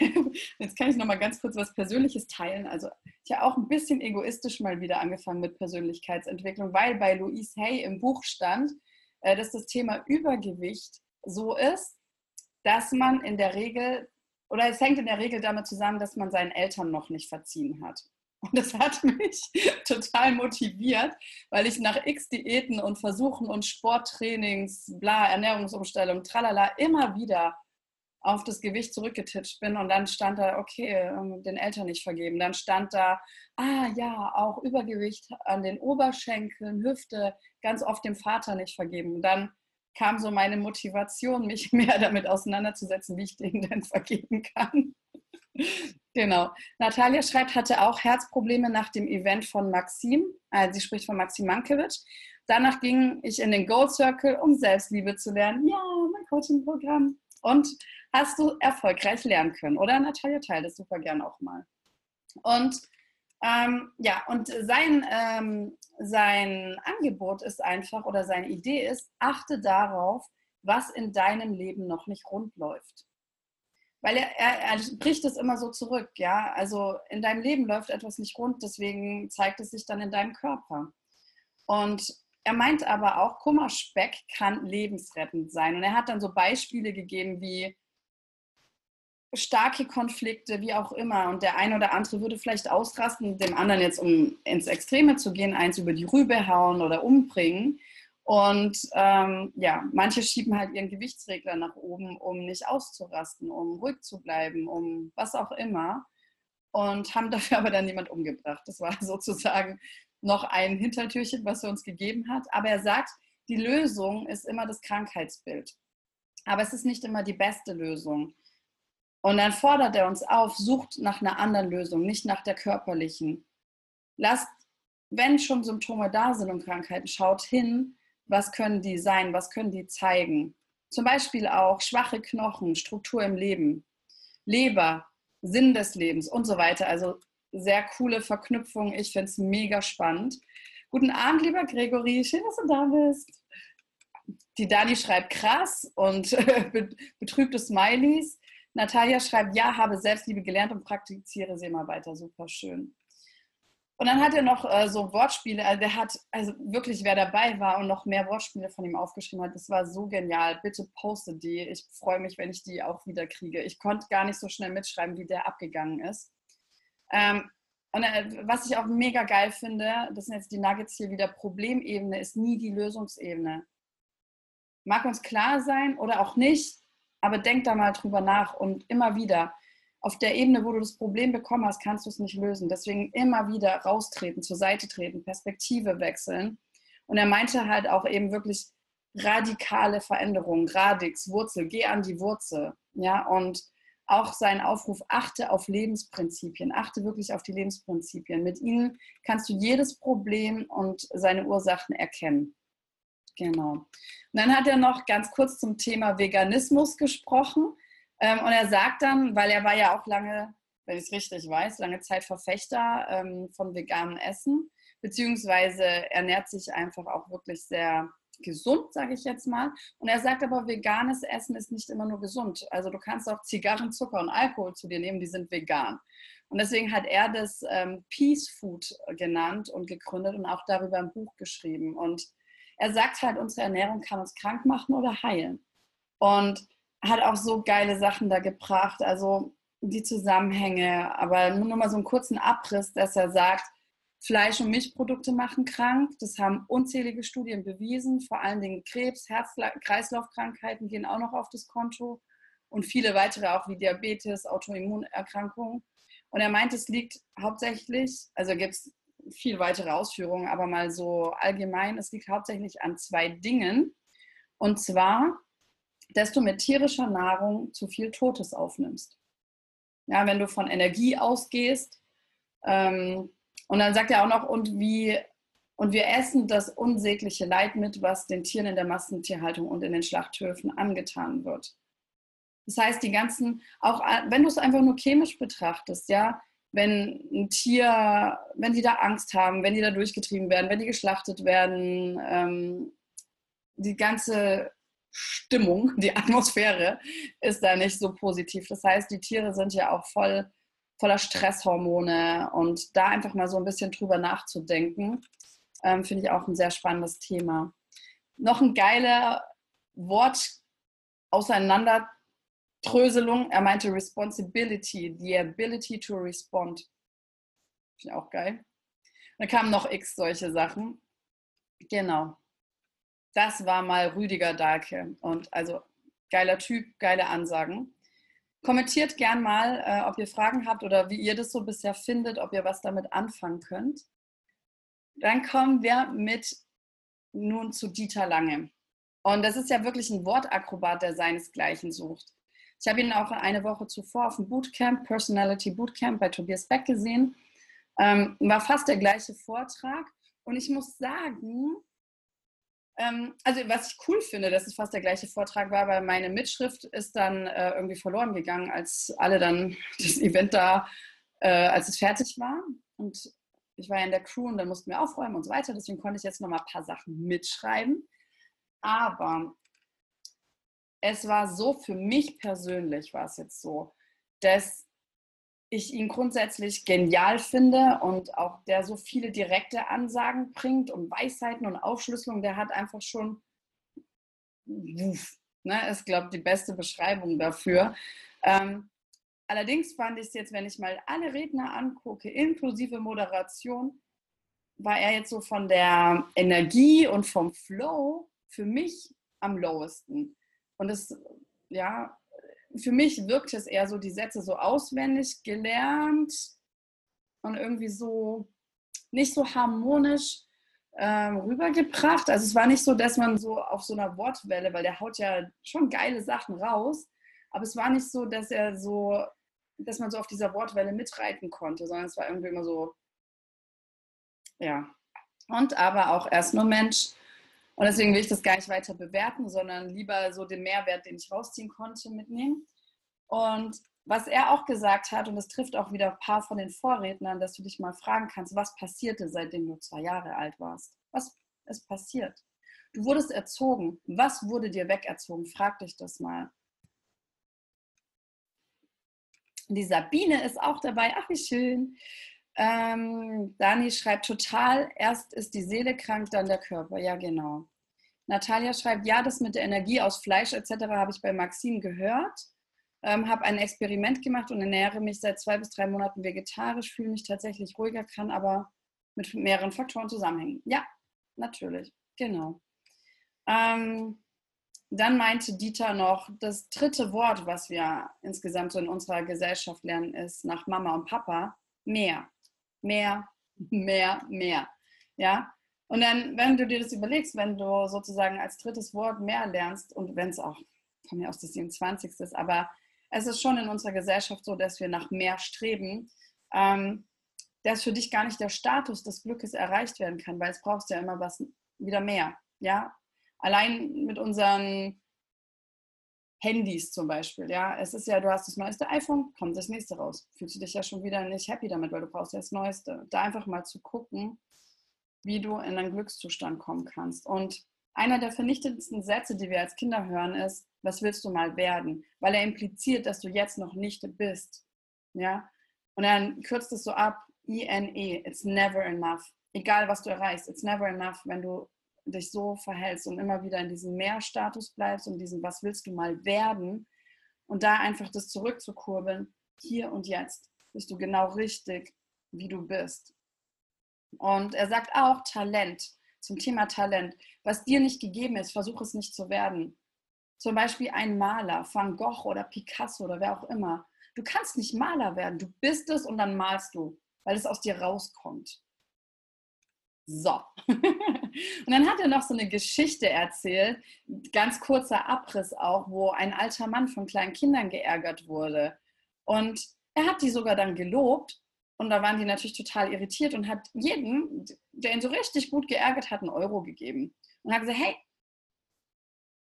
jetzt kann ich noch mal ganz kurz was Persönliches teilen. Also ich habe auch ein bisschen egoistisch mal wieder angefangen mit Persönlichkeitsentwicklung, weil bei Louise Hay im Buch stand, äh, dass das Thema Übergewicht so ist, dass man in der Regel oder es hängt in der Regel damit zusammen, dass man seinen Eltern noch nicht verziehen hat. Und das hat mich total motiviert, weil ich nach x Diäten und Versuchen und Sporttrainings, bla, Ernährungsumstellung, tralala, immer wieder auf das Gewicht zurückgetitscht bin und dann stand da, okay, ähm, den Eltern nicht vergeben. Dann stand da, ah ja, auch Übergewicht an den Oberschenkeln, Hüfte, ganz oft dem Vater nicht vergeben. Und dann kam so meine Motivation, mich mehr damit auseinanderzusetzen, wie ich den denn vergeben kann. genau. Natalia schreibt, hatte auch Herzprobleme nach dem Event von Maxim. Also sie spricht von Maxim Mankiewicz. Danach ging ich in den Gold Circle, um Selbstliebe zu lernen. Ja, mein Coaching-Programm. Und hast du erfolgreich lernen können. Oder Natalia teilt es super gern auch mal. Und ähm, ja, und sein, ähm, sein Angebot ist einfach oder seine Idee ist, achte darauf, was in deinem Leben noch nicht rund läuft. Weil er, er, er bricht es immer so zurück, ja. Also in deinem Leben läuft etwas nicht rund, deswegen zeigt es sich dann in deinem Körper. Und er meint aber auch, Kummerspeck kann lebensrettend sein. Und er hat dann so Beispiele gegeben wie starke Konflikte, wie auch immer. Und der eine oder andere würde vielleicht ausrasten, dem anderen jetzt, um ins Extreme zu gehen, eins über die Rübe hauen oder umbringen. Und ähm, ja, manche schieben halt ihren Gewichtsregler nach oben, um nicht auszurasten, um ruhig zu bleiben, um was auch immer. Und haben dafür aber dann niemand umgebracht. Das war sozusagen noch ein Hintertürchen, was er uns gegeben hat. Aber er sagt, die Lösung ist immer das Krankheitsbild. Aber es ist nicht immer die beste Lösung. Und dann fordert er uns auf, sucht nach einer anderen Lösung, nicht nach der körperlichen. Lasst, wenn schon Symptome da sind und Krankheiten, schaut hin, was können die sein, was können die zeigen. Zum Beispiel auch schwache Knochen, Struktur im Leben, Leber, Sinn des Lebens und so weiter. Also sehr coole Verknüpfung. Ich finde es mega spannend. Guten Abend, lieber Gregory. Schön, dass du da bist. Die Dani schreibt krass und betrübte Smileys. Natalia schreibt, ja, habe Selbstliebe gelernt und praktiziere sie immer weiter. Super schön. Und dann hat er noch äh, so Wortspiele, also der hat, also wirklich, wer dabei war und noch mehr Wortspiele von ihm aufgeschrieben hat, das war so genial. Bitte poste die. Ich freue mich, wenn ich die auch wieder kriege. Ich konnte gar nicht so schnell mitschreiben, wie der abgegangen ist. Ähm, und äh, was ich auch mega geil finde, das sind jetzt die Nuggets hier wieder, Problemebene ist nie die Lösungsebene. Mag uns klar sein oder auch nicht, aber denk da mal drüber nach und immer wieder. Auf der Ebene, wo du das Problem bekommen hast, kannst du es nicht lösen. Deswegen immer wieder raustreten, zur Seite treten, Perspektive wechseln. Und er meinte halt auch eben wirklich radikale Veränderungen, Radix, Wurzel, geh an die Wurzel. Ja, und auch sein Aufruf, achte auf Lebensprinzipien, achte wirklich auf die Lebensprinzipien. Mit ihnen kannst du jedes Problem und seine Ursachen erkennen. Genau. Und dann hat er noch ganz kurz zum Thema Veganismus gesprochen. Ähm, und er sagt dann, weil er war ja auch lange, wenn ich es richtig weiß, lange Zeit Verfechter ähm, von veganem Essen, beziehungsweise ernährt sich einfach auch wirklich sehr gesund, sage ich jetzt mal. Und er sagt aber, veganes Essen ist nicht immer nur gesund. Also du kannst auch Zigarren, Zucker und Alkohol zu dir nehmen, die sind vegan. Und deswegen hat er das ähm, Peace Food genannt und gegründet und auch darüber ein Buch geschrieben. Und er sagt halt, unsere Ernährung kann uns krank machen oder heilen. Und hat auch so geile Sachen da gebracht, also die Zusammenhänge, aber nur mal so einen kurzen Abriss, dass er sagt, Fleisch- und Milchprodukte machen krank. Das haben unzählige Studien bewiesen. Vor allen Dingen Krebs, Herz-Kreislauf-Krankheiten gehen auch noch auf das Konto und viele weitere auch wie Diabetes, Autoimmunerkrankungen. Und er meint, es liegt hauptsächlich, also gibt es viel weitere Ausführungen, aber mal so allgemein, es liegt hauptsächlich an zwei Dingen. Und zwar, dass du mit tierischer Nahrung zu viel Totes aufnimmst. Ja, wenn du von Energie ausgehst, ähm, und dann sagt er auch noch, und wie, und wir essen das unsägliche Leid mit, was den Tieren in der Massentierhaltung und in den Schlachthöfen angetan wird. Das heißt, die ganzen, auch wenn du es einfach nur chemisch betrachtest, ja, wenn ein Tier, wenn die da Angst haben, wenn die da durchgetrieben werden, wenn die geschlachtet werden, ähm, die ganze Stimmung, die Atmosphäre ist da nicht so positiv. Das heißt, die Tiere sind ja auch voll, voller Stresshormone und da einfach mal so ein bisschen drüber nachzudenken, ähm, finde ich auch ein sehr spannendes Thema. Noch ein geiler Wort auseinander Tröselung, er meinte Responsibility, the ability to respond. Finde ich auch geil. Dann kamen noch x solche Sachen. Genau. Das war mal Rüdiger Dahlke. Und also geiler Typ, geile Ansagen. Kommentiert gern mal, äh, ob ihr Fragen habt oder wie ihr das so bisher findet, ob ihr was damit anfangen könnt. Dann kommen wir mit nun zu Dieter Lange. Und das ist ja wirklich ein Wortakrobat, der seinesgleichen sucht. Ich habe ihn auch eine Woche zuvor auf dem Bootcamp, Personality Bootcamp bei Tobias Beck gesehen. Ähm, war fast der gleiche Vortrag. Und ich muss sagen, ähm, also was ich cool finde, dass es fast der gleiche Vortrag war, weil meine Mitschrift ist dann äh, irgendwie verloren gegangen, als alle dann das Event da, äh, als es fertig war. Und ich war ja in der Crew und dann mussten wir aufräumen und so weiter. Deswegen konnte ich jetzt noch mal ein paar Sachen mitschreiben. Aber es war so, für mich persönlich war es jetzt so, dass ich ihn grundsätzlich genial finde und auch der so viele direkte Ansagen bringt und Weisheiten und Aufschlüsselung, der hat einfach schon, wuff, ne, ist, glaube ich, die beste Beschreibung dafür. Ähm, allerdings fand ich es jetzt, wenn ich mal alle Redner angucke, inklusive Moderation, war er jetzt so von der Energie und vom Flow für mich am lowesten. Und es, ja, für mich wirkt es eher so, die Sätze so auswendig gelernt und irgendwie so nicht so harmonisch ähm, rübergebracht. Also es war nicht so, dass man so auf so einer Wortwelle, weil der haut ja schon geile Sachen raus, aber es war nicht so, dass er so, dass man so auf dieser Wortwelle mitreiten konnte, sondern es war irgendwie immer so, ja. Und aber auch erst nur Mensch, und deswegen will ich das gar nicht weiter bewerten, sondern lieber so den Mehrwert, den ich rausziehen konnte, mitnehmen. Und was er auch gesagt hat, und das trifft auch wieder ein paar von den Vorrednern, dass du dich mal fragen kannst, was passierte, seitdem du zwei Jahre alt warst? Was ist passiert? Du wurdest erzogen. Was wurde dir wegerzogen? Frag dich das mal. Die Sabine ist auch dabei. Ach, wie schön. Ähm, Dani schreibt total, erst ist die Seele krank, dann der Körper. Ja, genau. Natalia schreibt, ja, das mit der Energie aus Fleisch etc. habe ich bei Maxim gehört. Ähm, habe ein Experiment gemacht und ernähre mich seit zwei bis drei Monaten vegetarisch, fühle mich tatsächlich ruhiger, kann aber mit mehreren Faktoren zusammenhängen. Ja, natürlich, genau. Ähm, dann meinte Dieter noch, das dritte Wort, was wir insgesamt so in unserer Gesellschaft lernen, ist nach Mama und Papa mehr mehr, mehr, mehr. Ja? Und dann, wenn du dir das überlegst, wenn du sozusagen als drittes Wort mehr lernst und wenn es auch von mir aus das 27. ist, aber es ist schon in unserer Gesellschaft so, dass wir nach mehr streben, ähm, dass für dich gar nicht der Status des Glückes erreicht werden kann, weil es brauchst ja immer was wieder mehr. Ja? Allein mit unseren Handys zum Beispiel, ja. Es ist ja, du hast das neueste iPhone, kommt das nächste raus. Fühlst du dich ja schon wieder nicht happy damit, weil du brauchst ja das Neueste. Da einfach mal zu gucken, wie du in einen Glückszustand kommen kannst. Und einer der vernichtendsten Sätze, die wir als Kinder hören, ist, was willst du mal werden? Weil er impliziert, dass du jetzt noch nicht bist. Ja? Und dann kürzt es so ab, INE, it's never enough. Egal, was du erreichst, it's never enough, wenn du dich so verhältst und immer wieder in diesem Mehrstatus bleibst und diesem, was willst du mal werden und da einfach das zurückzukurbeln, hier und jetzt bist du genau richtig, wie du bist. Und er sagt auch Talent, zum Thema Talent. Was dir nicht gegeben ist, versuch es nicht zu werden. Zum Beispiel ein Maler, Van Gogh oder Picasso oder wer auch immer. Du kannst nicht Maler werden, du bist es und dann malst du, weil es aus dir rauskommt. So. Und dann hat er noch so eine Geschichte erzählt, ganz kurzer Abriss auch, wo ein alter Mann von kleinen Kindern geärgert wurde. Und er hat die sogar dann gelobt. Und da waren die natürlich total irritiert und hat jedem, der ihn so richtig gut geärgert hat, einen Euro gegeben. Und hat gesagt, hey,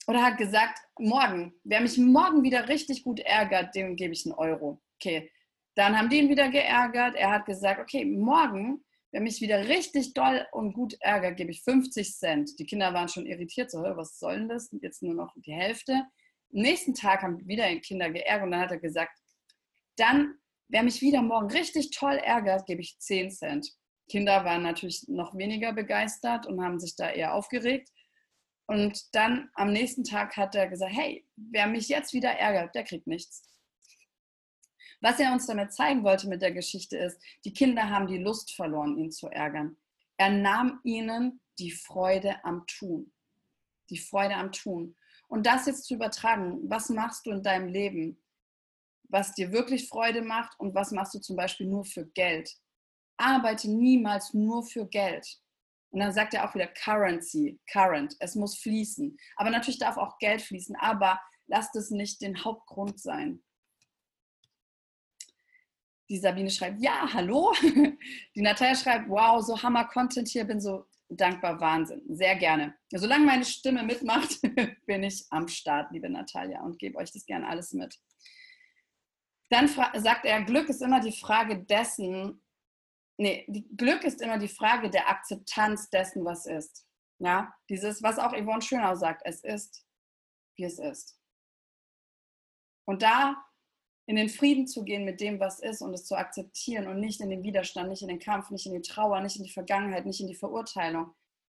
oder hat gesagt, morgen, wer mich morgen wieder richtig gut ärgert, dem gebe ich einen Euro. Okay, dann haben die ihn wieder geärgert. Er hat gesagt, okay, morgen Wer mich wieder richtig doll und gut ärgert, gebe ich 50 Cent. Die Kinder waren schon irritiert, so, was soll denn das? Jetzt nur noch die Hälfte. Am nächsten Tag haben wieder Kinder geärgert und dann hat er gesagt, dann, wer mich wieder morgen richtig toll ärgert, gebe ich 10 Cent. Kinder waren natürlich noch weniger begeistert und haben sich da eher aufgeregt. Und dann am nächsten Tag hat er gesagt, hey, wer mich jetzt wieder ärgert, der kriegt nichts. Was er uns damit zeigen wollte mit der Geschichte ist, die Kinder haben die Lust verloren, ihn zu ärgern. Er nahm ihnen die Freude am Tun. Die Freude am Tun. Und das jetzt zu übertragen, was machst du in deinem Leben? was dir wirklich Freude macht und was machst du zum Beispiel nur für Geld. Arbeite niemals nur für Geld. Und dann sagt er auch wieder Currency, Current, es muss fließen. Aber natürlich darf auch Geld fließen, aber lasst es nicht den Hauptgrund sein. Die Sabine schreibt, ja, hallo. Die Natalia schreibt, wow, so Hammer-Content hier, bin so dankbar, Wahnsinn. Sehr gerne. Solange meine Stimme mitmacht, bin ich am Start, liebe Natalia, und gebe euch das gerne alles mit. Dann sagt er, Glück ist immer die Frage dessen, nee, Glück ist immer die Frage der Akzeptanz dessen, was ist. Ja, dieses, was auch Yvonne Schönau sagt, es ist, wie es ist. Und da in den Frieden zu gehen mit dem, was ist und es zu akzeptieren und nicht in den Widerstand, nicht in den Kampf, nicht in die Trauer, nicht in die Vergangenheit, nicht in die Verurteilung.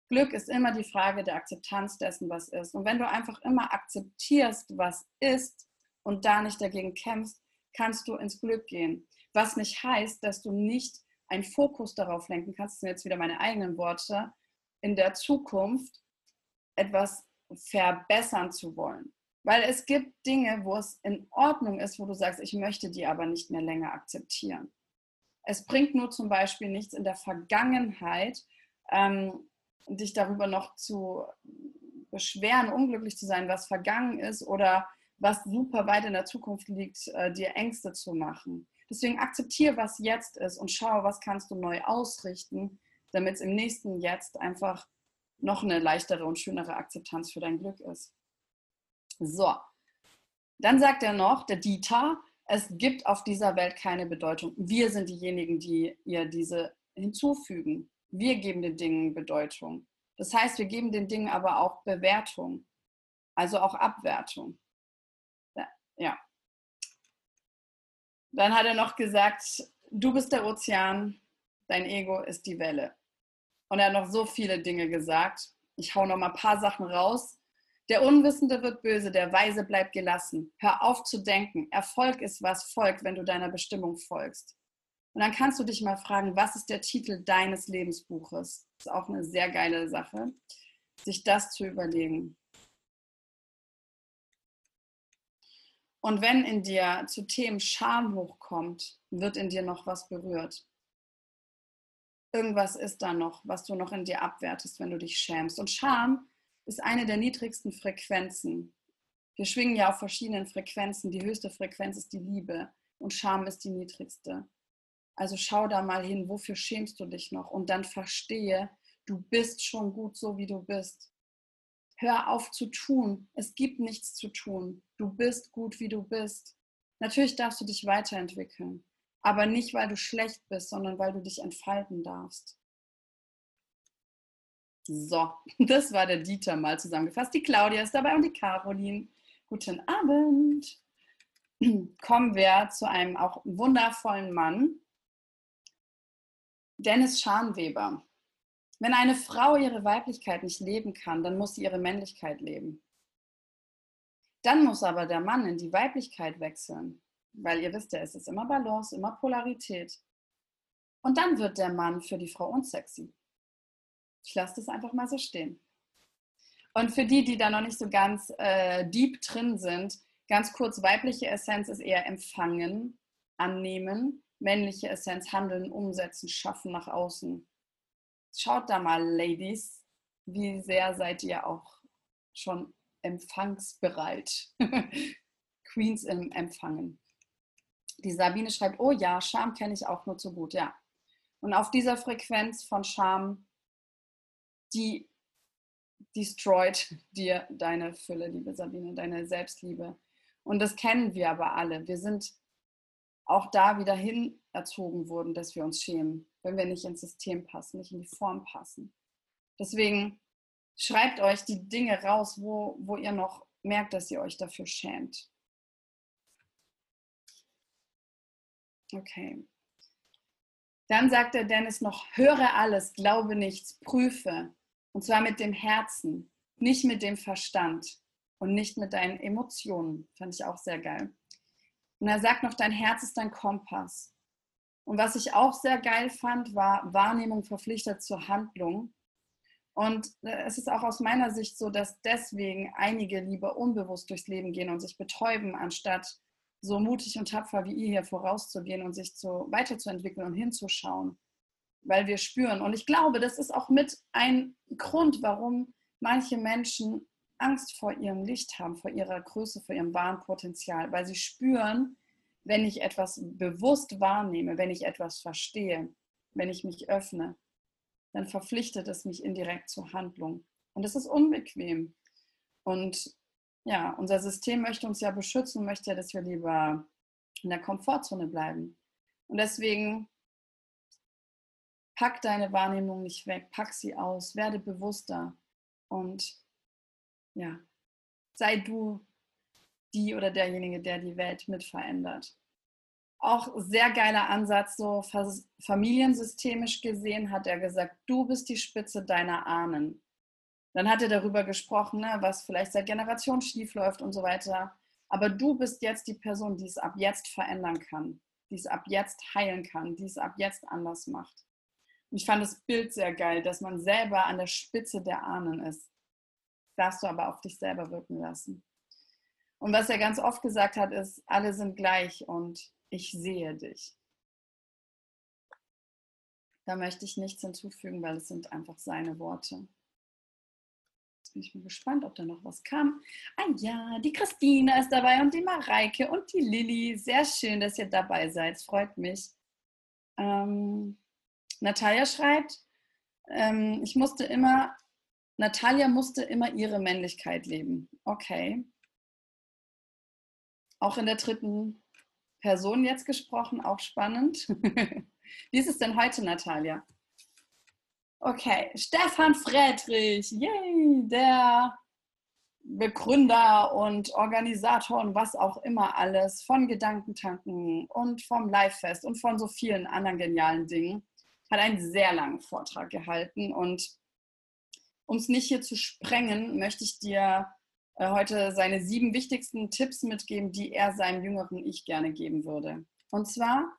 Glück ist immer die Frage der Akzeptanz dessen, was ist. Und wenn du einfach immer akzeptierst, was ist und da nicht dagegen kämpfst, kannst du ins Glück gehen. Was nicht heißt, dass du nicht einen Fokus darauf lenken kannst, das sind jetzt wieder meine eigenen Worte, in der Zukunft etwas verbessern zu wollen. Weil es gibt Dinge, wo es in Ordnung ist, wo du sagst, ich möchte die aber nicht mehr länger akzeptieren. Es bringt nur zum Beispiel nichts in der Vergangenheit, ähm, dich darüber noch zu beschweren, unglücklich zu sein, was vergangen ist oder was super weit in der Zukunft liegt, äh, dir Ängste zu machen. Deswegen akzeptiere, was jetzt ist und schau, was kannst du neu ausrichten, damit es im nächsten Jetzt einfach noch eine leichtere und schönere Akzeptanz für dein Glück ist. So, dann sagt er noch, der Dieter, es gibt auf dieser Welt keine Bedeutung. Wir sind diejenigen, die ihr diese hinzufügen. Wir geben den Dingen Bedeutung. Das heißt, wir geben den Dingen aber auch Bewertung, also auch Abwertung. Ja. Dann hat er noch gesagt, du bist der Ozean, dein Ego ist die Welle. Und er hat noch so viele Dinge gesagt. Ich hau noch mal ein paar Sachen raus. Der Unwissende wird böse, der Weise bleibt gelassen. Hör auf zu denken. Erfolg ist, was folgt, wenn du deiner Bestimmung folgst. Und dann kannst du dich mal fragen, was ist der Titel deines Lebensbuches? Das ist auch eine sehr geile Sache, sich das zu überlegen. Und wenn in dir zu Themen Scham hochkommt, wird in dir noch was berührt. Irgendwas ist da noch, was du noch in dir abwertest, wenn du dich schämst. Und Scham ist eine der niedrigsten Frequenzen. Wir schwingen ja auf verschiedenen Frequenzen. Die höchste Frequenz ist die Liebe und Scham ist die niedrigste. Also schau da mal hin, wofür schämst du dich noch? Und dann verstehe, du bist schon gut so, wie du bist. Hör auf zu tun. Es gibt nichts zu tun. Du bist gut, wie du bist. Natürlich darfst du dich weiterentwickeln, aber nicht, weil du schlecht bist, sondern weil du dich entfalten darfst. So, das war der Dieter mal zusammengefasst. Die Claudia ist dabei und die Caroline. Guten Abend. Kommen wir zu einem auch wundervollen Mann, Dennis Scharnweber. Wenn eine Frau ihre Weiblichkeit nicht leben kann, dann muss sie ihre Männlichkeit leben. Dann muss aber der Mann in die Weiblichkeit wechseln, weil ihr wisst ja, es ist immer Balance, immer Polarität. Und dann wird der Mann für die Frau unsexy. Ich lasse das einfach mal so stehen. Und für die, die da noch nicht so ganz äh, deep drin sind, ganz kurz, weibliche Essenz ist eher empfangen, annehmen, männliche Essenz handeln, umsetzen, schaffen nach außen. Schaut da mal, Ladies, wie sehr seid ihr auch schon empfangsbereit. Queens im Empfangen. Die Sabine schreibt, oh ja, Scham kenne ich auch nur zu gut, ja. Und auf dieser Frequenz von Scham die destroyt dir deine Fülle, liebe Sabine, deine Selbstliebe. Und das kennen wir aber alle. Wir sind auch da wieder hin erzogen worden, dass wir uns schämen, wenn wir nicht ins System passen, nicht in die Form passen. Deswegen schreibt euch die Dinge raus, wo, wo ihr noch merkt, dass ihr euch dafür schämt. Okay. Dann sagt der Dennis noch, höre alles, glaube nichts, prüfe. Und zwar mit dem Herzen, nicht mit dem Verstand und nicht mit deinen Emotionen. Fand ich auch sehr geil. Und er sagt noch, dein Herz ist dein Kompass. Und was ich auch sehr geil fand, war Wahrnehmung verpflichtet zur Handlung. Und äh, es ist auch aus meiner Sicht so, dass deswegen einige lieber unbewusst durchs Leben gehen und sich betäuben, anstatt so mutig und tapfer wie ihr hier vorauszugehen und sich zu, weiterzuentwickeln und hinzuschauen, weil wir spüren. Und ich glaube, das ist auch mit ein Grund, warum manche Menschen Angst vor ihrem Licht haben, vor ihrer Größe, vor ihrem wahren Potenzial, weil sie spüren, wenn ich etwas bewusst wahrnehme, wenn ich etwas verstehe, wenn ich mich öffne, dann verpflichtet es mich indirekt zur Handlung. Und das ist unbequem. Und ja, unser System möchte uns ja beschützen, möchte ja, dass wir lieber in der Komfortzone bleiben. Und deswegen pack deine Wahrnehmung nicht weg, pack sie aus, werde bewusster und ja, sei du die oder derjenige, der die Welt mit verändert. Auch sehr geiler Ansatz, so familiensystemisch gesehen hat er gesagt, du bist die Spitze deiner Ahnen. Dann hat er darüber gesprochen, ne, was vielleicht seit Generationen schief läuft und so weiter. Aber du bist jetzt die Person, die es ab jetzt verändern kann, die es ab jetzt heilen kann, die es ab jetzt anders macht. Ich fand das Bild sehr geil, dass man selber an der Spitze der Ahnen ist. Darfst du aber auf dich selber wirken lassen. Und was er ganz oft gesagt hat, ist, alle sind gleich und ich sehe dich. Da möchte ich nichts hinzufügen, weil es sind einfach seine Worte bin ich mal gespannt, ob da noch was kam. Ah ja, die Christina ist dabei und die Mareike und die Lilly. Sehr schön, dass ihr dabei seid. Freut mich. Ähm, Natalia schreibt, ähm, ich musste immer, Natalia musste immer ihre Männlichkeit leben. Okay. Auch in der dritten Person jetzt gesprochen, auch spannend. Wie ist es denn heute, Natalia? Okay, Stefan Friedrich, yay, der Begründer und Organisator und was auch immer alles von Gedankentanken und vom Livefest und von so vielen anderen genialen Dingen, hat einen sehr langen Vortrag gehalten. Und um es nicht hier zu sprengen, möchte ich dir äh, heute seine sieben wichtigsten Tipps mitgeben, die er seinem jüngeren Ich gerne geben würde. Und zwar,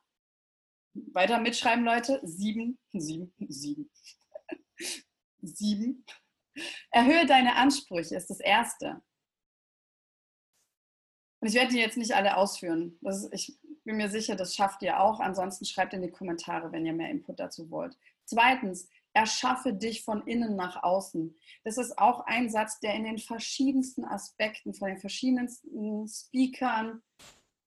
weiter mitschreiben, Leute, sieben, sieben, sieben. Sieben. Erhöhe deine Ansprüche ist das Erste. Und ich werde die jetzt nicht alle ausführen. Ist, ich bin mir sicher, das schafft ihr auch. Ansonsten schreibt in die Kommentare, wenn ihr mehr Input dazu wollt. Zweitens, erschaffe dich von innen nach außen. Das ist auch ein Satz, der in den verschiedensten Aspekten, von den verschiedensten Speakern,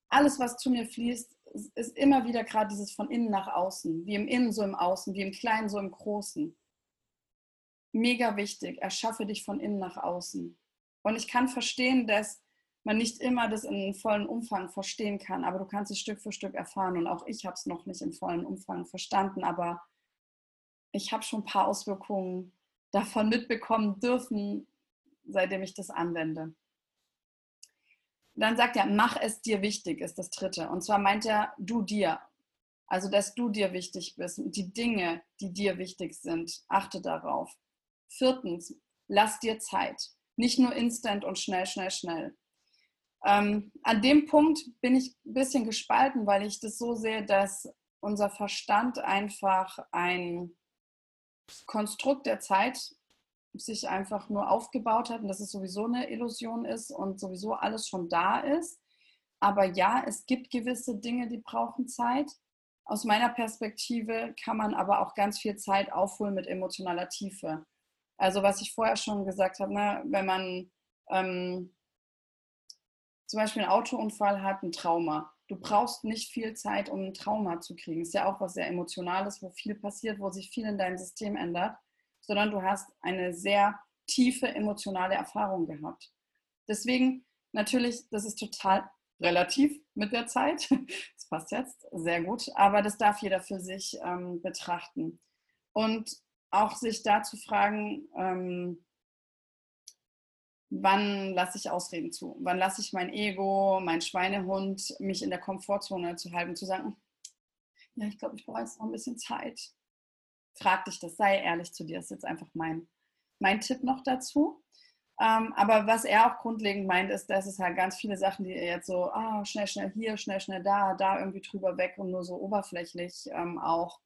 alles, was zu mir fließt, ist immer wieder gerade dieses von innen nach außen. Wie im Innen, so im Außen, wie im Kleinen, so im Großen mega wichtig. Erschaffe dich von innen nach außen. Und ich kann verstehen, dass man nicht immer das in vollen Umfang verstehen kann, aber du kannst es Stück für Stück erfahren. Und auch ich habe es noch nicht in vollen Umfang verstanden, aber ich habe schon ein paar Auswirkungen davon mitbekommen dürfen, seitdem ich das anwende. Dann sagt er, mach es dir wichtig, ist das dritte. Und zwar meint er, du dir. Also, dass du dir wichtig bist. Und die Dinge, die dir wichtig sind, achte darauf. Viertens, lass dir Zeit. Nicht nur instant und schnell, schnell, schnell. Ähm, an dem Punkt bin ich ein bisschen gespalten, weil ich das so sehe, dass unser Verstand einfach ein Konstrukt der Zeit sich einfach nur aufgebaut hat und dass es sowieso eine Illusion ist und sowieso alles schon da ist. Aber ja, es gibt gewisse Dinge, die brauchen Zeit. Aus meiner Perspektive kann man aber auch ganz viel Zeit aufholen mit emotionaler Tiefe. Also was ich vorher schon gesagt habe, ne, wenn man ähm, zum Beispiel einen Autounfall hat, ein Trauma. Du brauchst nicht viel Zeit, um ein Trauma zu kriegen. Ist ja auch was sehr Emotionales, wo viel passiert, wo sich viel in deinem System ändert, sondern du hast eine sehr tiefe emotionale Erfahrung gehabt. Deswegen natürlich, das ist total relativ mit der Zeit. Das passt jetzt sehr gut, aber das darf jeder für sich ähm, betrachten. Und auch sich da zu fragen, ähm, wann lasse ich Ausreden zu? Wann lasse ich mein Ego, mein Schweinehund, mich in der Komfortzone zu halten, zu sagen, ja, ich glaube, ich brauche jetzt noch ein bisschen Zeit. Frag dich das, sei ehrlich zu dir, das ist jetzt einfach mein, mein Tipp noch dazu. Ähm, aber was er auch grundlegend meint, ist, dass es halt ganz viele Sachen, die er jetzt so, ah, schnell, schnell hier, schnell, schnell da, da irgendwie drüber weg und nur so oberflächlich ähm, auch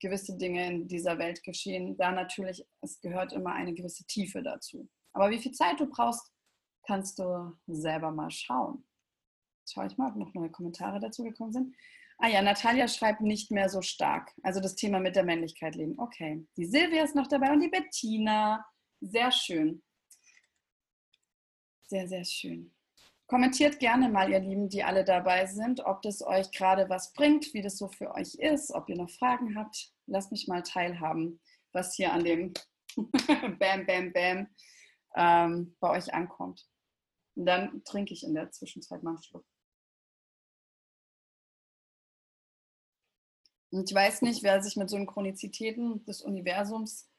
gewisse Dinge in dieser Welt geschehen. Da natürlich, es gehört immer eine gewisse Tiefe dazu. Aber wie viel Zeit du brauchst, kannst du selber mal schauen. schaue ich mal, ob noch neue Kommentare dazu gekommen sind. Ah ja, Natalia schreibt nicht mehr so stark. Also das Thema mit der Männlichkeit leben. Okay. Die Silvia ist noch dabei und die Bettina. Sehr schön. Sehr, sehr schön. Kommentiert gerne mal, ihr Lieben, die alle dabei sind, ob das euch gerade was bringt, wie das so für euch ist, ob ihr noch Fragen habt. Lasst mich mal teilhaben, was hier an dem Bam, Bam, Bam ähm, bei euch ankommt. Und dann trinke ich in der Zwischenzeit mal einen Schluck. Und ich weiß nicht, wer sich mit Synchronizitäten des Universums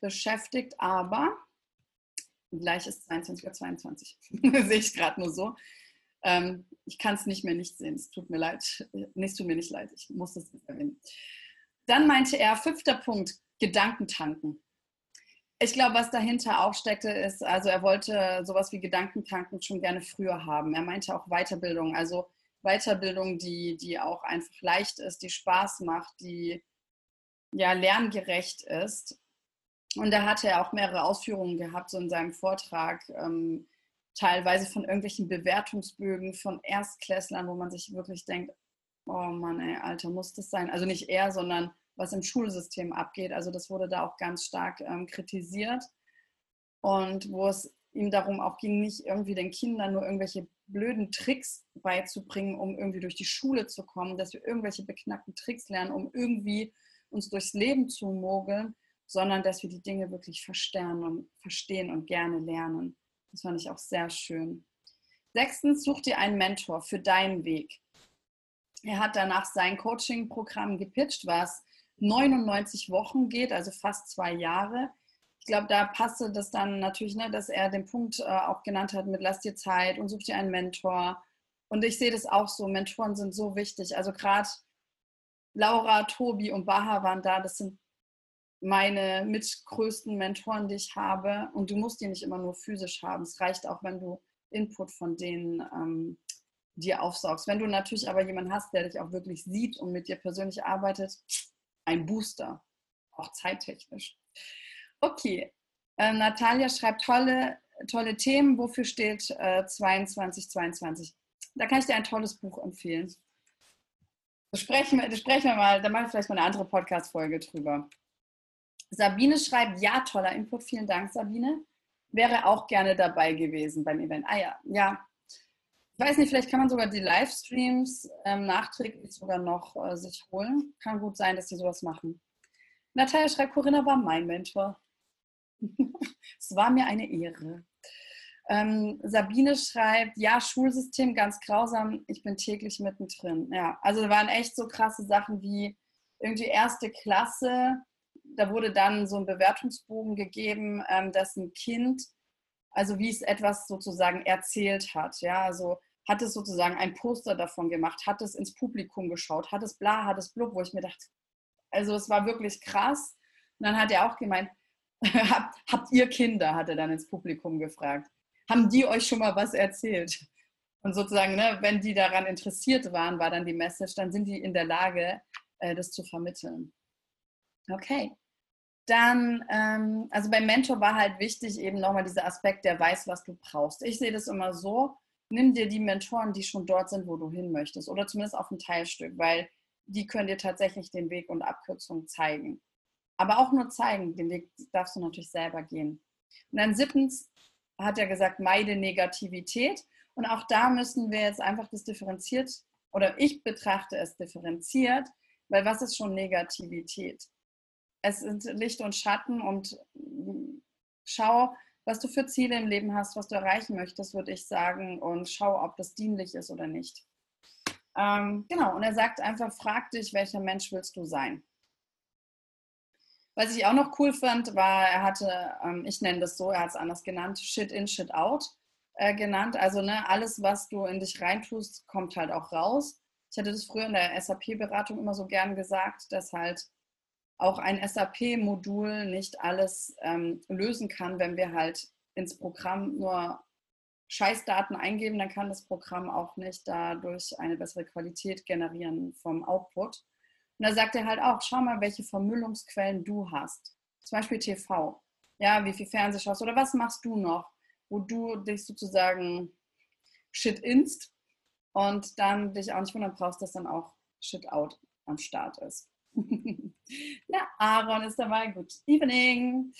beschäftigt, aber gleich ist 22.22 Uhr. Sehe ich gerade nur so. Ähm, ich kann es nicht mehr nicht sehen. Es tut mir leid. Nee, es tut mir nicht leid. Ich muss es erwähnen. Dann meinte er, fünfter Punkt, Gedanken tanken. Ich glaube, was dahinter auch steckte, ist, also er wollte sowas wie Gedankentanken schon gerne früher haben. Er meinte auch Weiterbildung. Also Weiterbildung, die, die auch einfach leicht ist, die Spaß macht, die ja lerngerecht ist. Und da hatte er auch mehrere Ausführungen gehabt, so in seinem Vortrag, ähm, teilweise von irgendwelchen Bewertungsbögen von Erstklässlern, wo man sich wirklich denkt, oh Mann, ey, Alter, muss das sein? Also nicht er, sondern was im Schulsystem abgeht. Also das wurde da auch ganz stark ähm, kritisiert. Und wo es ihm darum auch ging, nicht irgendwie den Kindern nur irgendwelche blöden Tricks beizubringen, um irgendwie durch die Schule zu kommen, dass wir irgendwelche beknackten Tricks lernen, um irgendwie uns durchs Leben zu mogeln, sondern dass wir die Dinge wirklich verstehen und verstehen und gerne lernen. Das fand ich auch sehr schön. Sechstens, such dir einen Mentor für deinen Weg. Er hat danach sein Coaching-Programm gepitcht, was 99 Wochen geht, also fast zwei Jahre ich glaube, da passte das dann natürlich, ne, dass er den Punkt äh, auch genannt hat mit lass dir Zeit und such dir einen Mentor. Und ich sehe das auch so, Mentoren sind so wichtig. Also gerade Laura, Tobi und Baha waren da, das sind meine mitgrößten Mentoren, die ich habe. Und du musst die nicht immer nur physisch haben. Es reicht auch, wenn du Input von denen ähm, dir aufsaugst. Wenn du natürlich aber jemanden hast, der dich auch wirklich sieht und mit dir persönlich arbeitet, ein Booster, auch zeittechnisch. Okay. Äh, Natalia schreibt tolle, tolle Themen. Wofür steht äh, 2222? Da kann ich dir ein tolles Buch empfehlen. Das sprechen, wir, das sprechen wir mal, da machen wir vielleicht mal eine andere Podcast-Folge drüber. Sabine schreibt, ja, toller Input, vielen Dank, Sabine. Wäre auch gerne dabei gewesen beim Event. Ah ja, ja. Ich weiß nicht, vielleicht kann man sogar die Livestreams ähm, nachträglich sogar noch äh, sich holen. Kann gut sein, dass sie sowas machen. Natalia schreibt, Corinna war mein Mentor. es war mir eine Ehre. Ähm, Sabine schreibt, ja, Schulsystem ganz grausam, ich bin täglich mittendrin. Ja, also da waren echt so krasse Sachen wie irgendwie erste Klasse, da wurde dann so ein Bewertungsbogen gegeben, ähm, dass ein Kind, also wie es etwas sozusagen erzählt hat, ja, also hat es sozusagen ein Poster davon gemacht, hat es ins Publikum geschaut, hat es bla, hat es blub, wo ich mir dachte, also es war wirklich krass. Und dann hat er auch gemeint, habt, habt ihr Kinder, hat er dann ins Publikum gefragt. Haben die euch schon mal was erzählt? Und sozusagen, ne, wenn die daran interessiert waren, war dann die Message, dann sind die in der Lage, äh, das zu vermitteln. Okay. Dann, ähm, also beim Mentor war halt wichtig eben nochmal dieser Aspekt, der weiß, was du brauchst. Ich sehe das immer so, nimm dir die Mentoren, die schon dort sind, wo du hin möchtest oder zumindest auf ein Teilstück, weil die können dir tatsächlich den Weg und Abkürzungen zeigen aber auch nur zeigen. Den Weg darfst du natürlich selber gehen. Und dann siebtens hat er gesagt, meide Negativität. Und auch da müssen wir jetzt einfach das differenziert, oder ich betrachte es differenziert, weil was ist schon Negativität? Es sind Licht und Schatten und schau, was du für Ziele im Leben hast, was du erreichen möchtest, würde ich sagen, und schau, ob das dienlich ist oder nicht. Ähm, genau, und er sagt einfach, frag dich, welcher Mensch willst du sein? Was ich auch noch cool fand, war, er hatte, ähm, ich nenne das so, er hat es anders genannt, Shit in, Shit out äh, genannt. Also ne, alles, was du in dich reintust, kommt halt auch raus. Ich hatte das früher in der SAP-Beratung immer so gern gesagt, dass halt auch ein SAP-Modul nicht alles ähm, lösen kann, wenn wir halt ins Programm nur Scheißdaten eingeben, dann kann das Programm auch nicht dadurch eine bessere Qualität generieren vom Output. Und da sagt er halt auch, schau mal, welche Vermüllungsquellen du hast. Zum Beispiel TV. Ja, wie viel Fernseh schaust oder was machst du noch, wo du dich sozusagen shit inst und dann dich auch nicht wundern brauchst, dass dann auch Shit out am Start ist. Na, Aaron ist dabei. Good evening.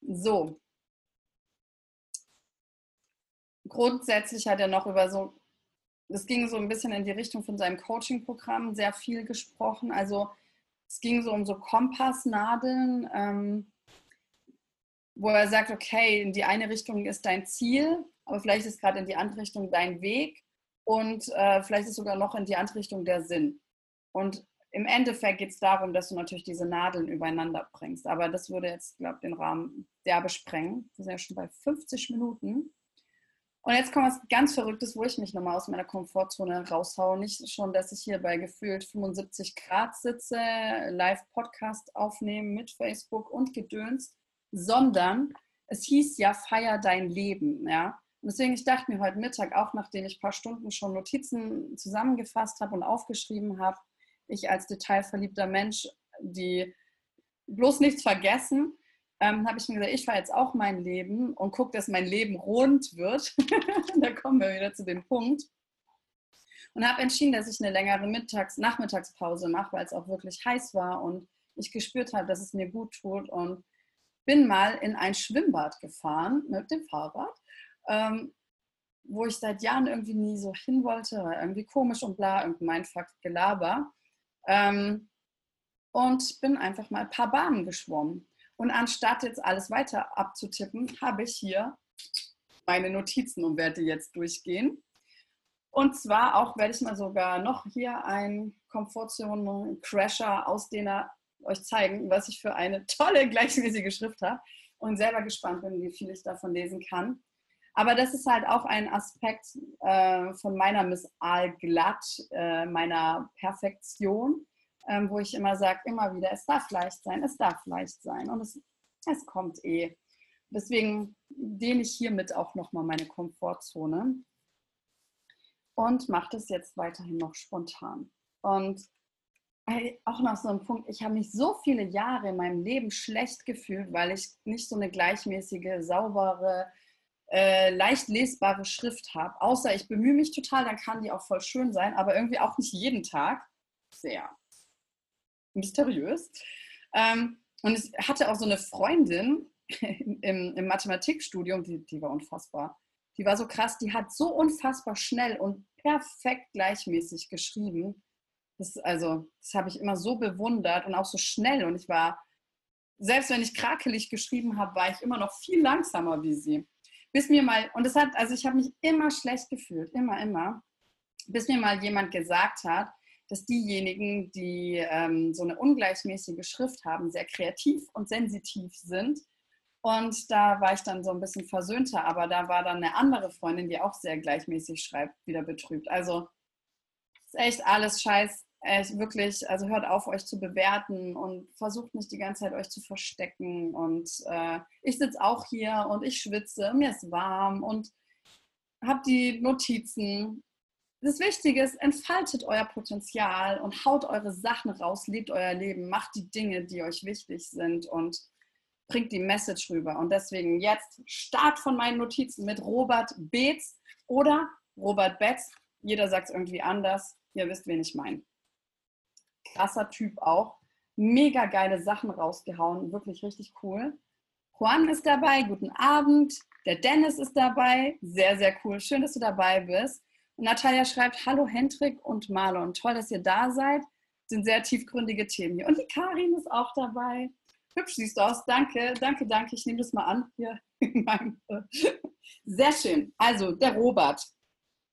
So. Grundsätzlich hat er noch über so, es ging so ein bisschen in die Richtung von seinem Coaching-Programm, sehr viel gesprochen. Also es ging so um so Kompassnadeln, ähm, wo er sagt, okay, in die eine Richtung ist dein Ziel, aber vielleicht ist gerade in die andere Richtung dein Weg und äh, vielleicht ist sogar noch in die andere Richtung der Sinn. Und im Endeffekt geht es darum, dass du natürlich diese Nadeln übereinander bringst. Aber das würde jetzt, glaube ich, den Rahmen derbe sprengen. Wir sind ja schon bei 50 Minuten. Und jetzt kommt was ganz Verrücktes, wo ich mich nochmal aus meiner Komfortzone raushaue. Nicht schon, dass ich hier bei gefühlt 75 Grad sitze, Live-Podcast aufnehmen mit Facebook und Gedöns, sondern es hieß ja, feier dein Leben. Ja? Und deswegen, ich dachte mir heute Mittag, auch nachdem ich ein paar Stunden schon Notizen zusammengefasst habe und aufgeschrieben habe, ich als detailverliebter Mensch, die bloß nichts vergessen, ähm, habe ich mir gesagt, ich fahre jetzt auch mein Leben und gucke, dass mein Leben rund wird. da kommen wir wieder zu dem Punkt. Und habe entschieden, dass ich eine längere Mittags-, Nachmittagspause mache, weil es auch wirklich heiß war und ich gespürt habe, dass es mir gut tut und bin mal in ein Schwimmbad gefahren mit dem Fahrrad, ähm, wo ich seit Jahren irgendwie nie so hin wollte, weil irgendwie komisch und bla, irgendein Fakt Gelaber. Ähm, und bin einfach mal ein paar Bahnen geschwommen. Und anstatt jetzt alles weiter abzutippen, habe ich hier meine Notizen und werde jetzt durchgehen. Und zwar auch werde ich mal sogar noch hier einen Komfortzone-Crasher, Ausdehner euch zeigen, was ich für eine tolle gleichmäßige Schrift habe und selber gespannt bin, wie viel ich davon lesen kann. Aber das ist halt auch ein Aspekt äh, von meiner Miss Aalglatt, äh, meiner Perfektion, ähm, wo ich immer sage, immer wieder, es darf leicht sein, es darf leicht sein und es, es kommt eh. Deswegen dehne ich hiermit auch nochmal meine Komfortzone und mache das jetzt weiterhin noch spontan. Und auch noch so ein Punkt, ich habe mich so viele Jahre in meinem Leben schlecht gefühlt, weil ich nicht so eine gleichmäßige, saubere, äh, leicht lesbare Schrift habe. Außer ich bemühe mich total, dann kann die auch voll schön sein, aber irgendwie auch nicht jeden Tag. Sehr mysteriös. Ähm, und ich hatte auch so eine Freundin im, im Mathematikstudium, die, die war unfassbar. Die war so krass, die hat so unfassbar schnell und perfekt gleichmäßig geschrieben. Das, also, das habe ich immer so bewundert und auch so schnell. Und ich war, selbst wenn ich krakelig geschrieben habe, war ich immer noch viel langsamer wie sie. Bis mir mal, und das hat, also ich habe mich immer schlecht gefühlt, immer, immer, bis mir mal jemand gesagt hat, dass diejenigen, die ähm, so eine ungleichmäßige Schrift haben, sehr kreativ und sensitiv sind. Und da war ich dann so ein bisschen versöhnter, aber da war dann eine andere Freundin, die auch sehr gleichmäßig schreibt, wieder betrübt. Also ist echt alles scheiß, echt wirklich, also hört auf, euch zu bewerten und versucht nicht die ganze Zeit euch zu verstecken. Und äh, ich sitze auch hier und ich schwitze, mir ist warm und habe die Notizen. Das Wichtige ist, entfaltet euer Potenzial und haut eure Sachen raus, lebt euer Leben, macht die Dinge, die euch wichtig sind und bringt die Message rüber. Und deswegen jetzt Start von meinen Notizen mit Robert Beetz oder Robert Betz. Jeder sagt es irgendwie anders. Ihr wisst, wen ich meine krasser Typ auch. Mega geile Sachen rausgehauen, wirklich richtig cool. Juan ist dabei, guten Abend. Der Dennis ist dabei, sehr, sehr cool. Schön, dass du dabei bist. Und Natalia schreibt, hallo Hendrik und Marlon, toll, dass ihr da seid. Sind sehr tiefgründige Themen hier. Und die Karin ist auch dabei. Hübsch siehst du aus. Danke, danke, danke. Ich nehme das mal an hier. Sehr schön. Also, der Robert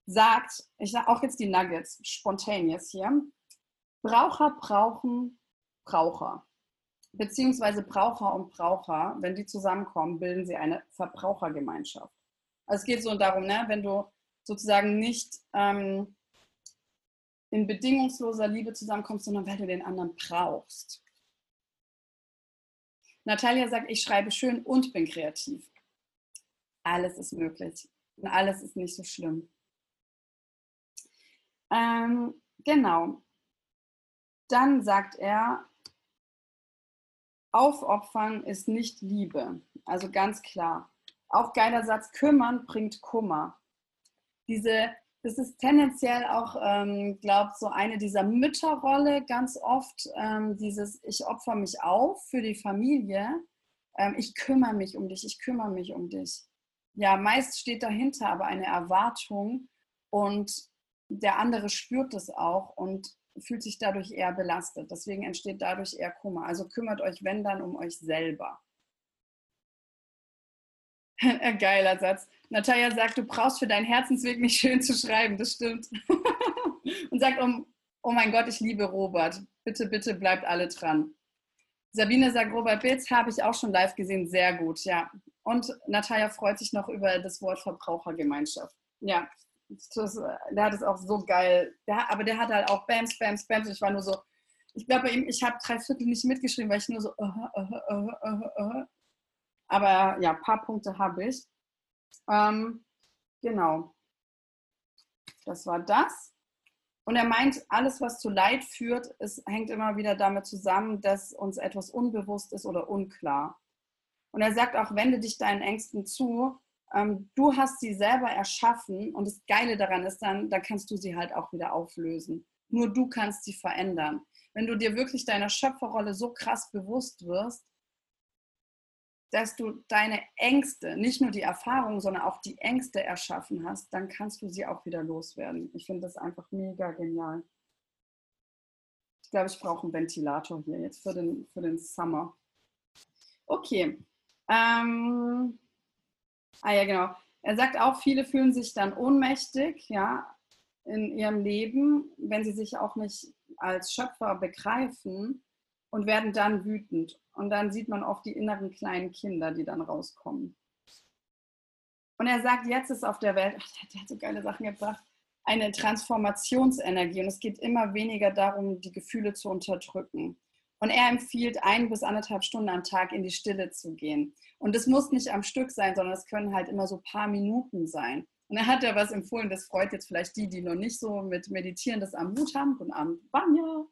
sagt, ich sage auch jetzt die Nuggets, spontaneous hier. Braucher brauchen Braucher. Beziehungsweise Braucher und Braucher, wenn die zusammenkommen, bilden sie eine Verbrauchergemeinschaft. Also es geht so darum, ne, wenn du sozusagen nicht ähm, in bedingungsloser Liebe zusammenkommst, sondern weil du den anderen brauchst. Natalia sagt, ich schreibe schön und bin kreativ. Alles ist möglich und alles ist nicht so schlimm. Ähm, genau. Dann sagt er, aufopfern ist nicht Liebe. Also ganz klar. Auch geiler Satz, kümmern bringt Kummer. Diese, das ist tendenziell auch, ähm, glaube so eine dieser Mütterrolle ganz oft, ähm, dieses ich opfer mich auf für die Familie, ähm, ich kümmere mich um dich, ich kümmere mich um dich. Ja, meist steht dahinter aber eine Erwartung und der andere spürt es auch und fühlt sich dadurch eher belastet. Deswegen entsteht dadurch eher Kummer. Also kümmert euch, wenn dann, um euch selber. Geiler Satz. Natalia sagt, du brauchst für deinen Herzensweg nicht schön zu schreiben. Das stimmt. Und sagt, oh, oh mein Gott, ich liebe Robert. Bitte, bitte bleibt alle dran. Sabine sagt, Robert Bilz habe ich auch schon live gesehen. Sehr gut, ja. Und Natalia freut sich noch über das Wort Verbrauchergemeinschaft. Ja, das, der hat es auch so geil. Der, aber der hat halt auch Bams, Bams, Bams. Ich war nur so, ich glaube, ich habe drei Viertel nicht mitgeschrieben, weil ich nur so, uh, uh, uh, aber ja, ein paar Punkte habe ich. Ähm, genau. Das war das. Und er meint, alles, was zu Leid führt, es hängt immer wieder damit zusammen, dass uns etwas unbewusst ist oder unklar. Und er sagt auch, wende dich deinen Ängsten zu. Ähm, du hast sie selber erschaffen und das Geile daran ist dann, da kannst du sie halt auch wieder auflösen. Nur du kannst sie verändern. Wenn du dir wirklich deiner Schöpferrolle so krass bewusst wirst, dass du deine Ängste, nicht nur die Erfahrung, sondern auch die Ängste erschaffen hast, dann kannst du sie auch wieder loswerden. Ich finde das einfach mega genial. Ich glaube, ich brauche einen Ventilator hier jetzt für den, für den Summer. Okay. Ähm, ah ja, genau. Er sagt auch, viele fühlen sich dann ohnmächtig, ja, in ihrem Leben, wenn sie sich auch nicht als Schöpfer begreifen und werden dann wütend. Und dann sieht man oft die inneren kleinen Kinder, die dann rauskommen. Und er sagt, jetzt ist auf der Welt, ach, der hat so geile Sachen gebracht, eine Transformationsenergie. Und es geht immer weniger darum, die Gefühle zu unterdrücken. Und er empfiehlt, ein bis anderthalb Stunden am Tag in die Stille zu gehen. Und es muss nicht am Stück sein, sondern es können halt immer so paar Minuten sein. Und er hat ja was empfohlen, das freut jetzt vielleicht die, die noch nicht so mit Meditieren das am Hut haben. Guten Abend, Vanja.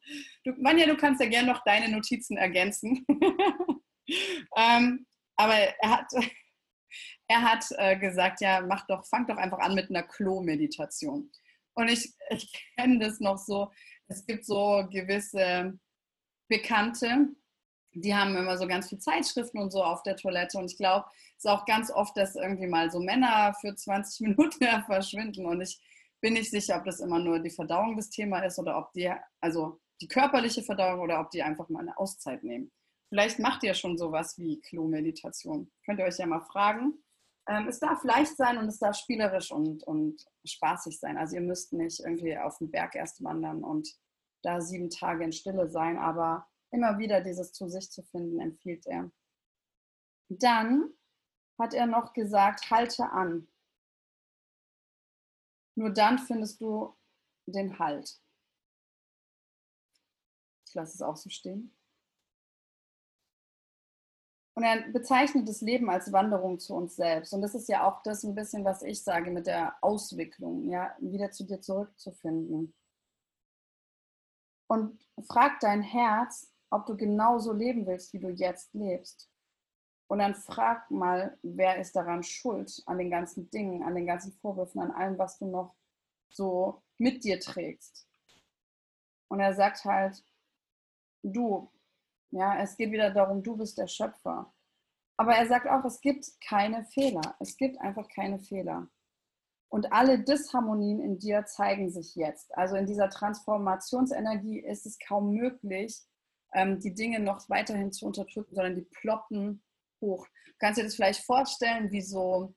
Du, Vanja, du kannst ja gerne noch deine Notizen ergänzen. ähm, aber er hat, er hat äh, gesagt, ja, mach doch, fang doch einfach an mit einer Klo-Meditation. Und ich, ich kenne das noch so, es gibt so gewisse Bekannte, die haben immer so ganz viele Zeitschriften und so auf der Toilette. Und ich glaube, es ist auch ganz oft, dass irgendwie mal so Männer für 20 Minuten verschwinden. Und ich bin nicht sicher, ob das immer nur die Verdauung das Thema ist oder ob die, also die körperliche Verdauung oder ob die einfach mal eine Auszeit nehmen. Vielleicht macht ihr schon sowas wie Klo-Meditation. Könnt ihr euch ja mal fragen. Ähm, es darf leicht sein und es darf spielerisch und, und spaßig sein. Also ihr müsst nicht irgendwie auf den Berg erst wandern und da sieben Tage in Stille sein, aber immer wieder dieses zu sich zu finden, empfiehlt er. Dann hat er noch gesagt, halte an. Nur dann findest du den Halt. Ich lasse es auch so stehen. Und er bezeichnet das Leben als Wanderung zu uns selbst. Und das ist ja auch das ein bisschen, was ich sage mit der Auswicklung, ja, wieder zu dir zurückzufinden. Und frag dein Herz, ob du genauso leben willst, wie du jetzt lebst. Und dann frag mal, wer ist daran schuld, an den ganzen Dingen, an den ganzen Vorwürfen, an allem, was du noch so mit dir trägst. Und er sagt halt, du, ja, es geht wieder darum, du bist der Schöpfer. Aber er sagt auch, es gibt keine Fehler. Es gibt einfach keine Fehler. Und alle Disharmonien in dir zeigen sich jetzt. Also in dieser Transformationsenergie ist es kaum möglich, ähm, die Dinge noch weiterhin zu unterdrücken, sondern die ploppen hoch. Du kannst dir das vielleicht vorstellen, wie so,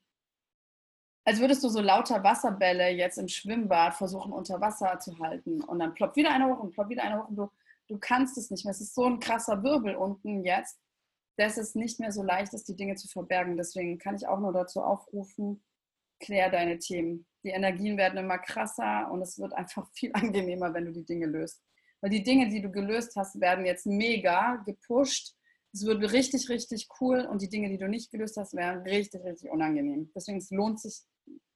als würdest du so lauter Wasserbälle jetzt im Schwimmbad versuchen unter Wasser zu halten und dann ploppt wieder einer hoch und ploppt wieder einer hoch und du, du kannst es nicht mehr. Es ist so ein krasser Wirbel unten jetzt, dass es nicht mehr so leicht ist, die Dinge zu verbergen. Deswegen kann ich auch nur dazu aufrufen, klär deine Themen. Die Energien werden immer krasser und es wird einfach viel angenehmer, wenn du die Dinge löst. Weil die Dinge, die du gelöst hast, werden jetzt mega gepusht. Es wird richtig, richtig cool und die Dinge, die du nicht gelöst hast, werden richtig, richtig unangenehm. Deswegen es lohnt sich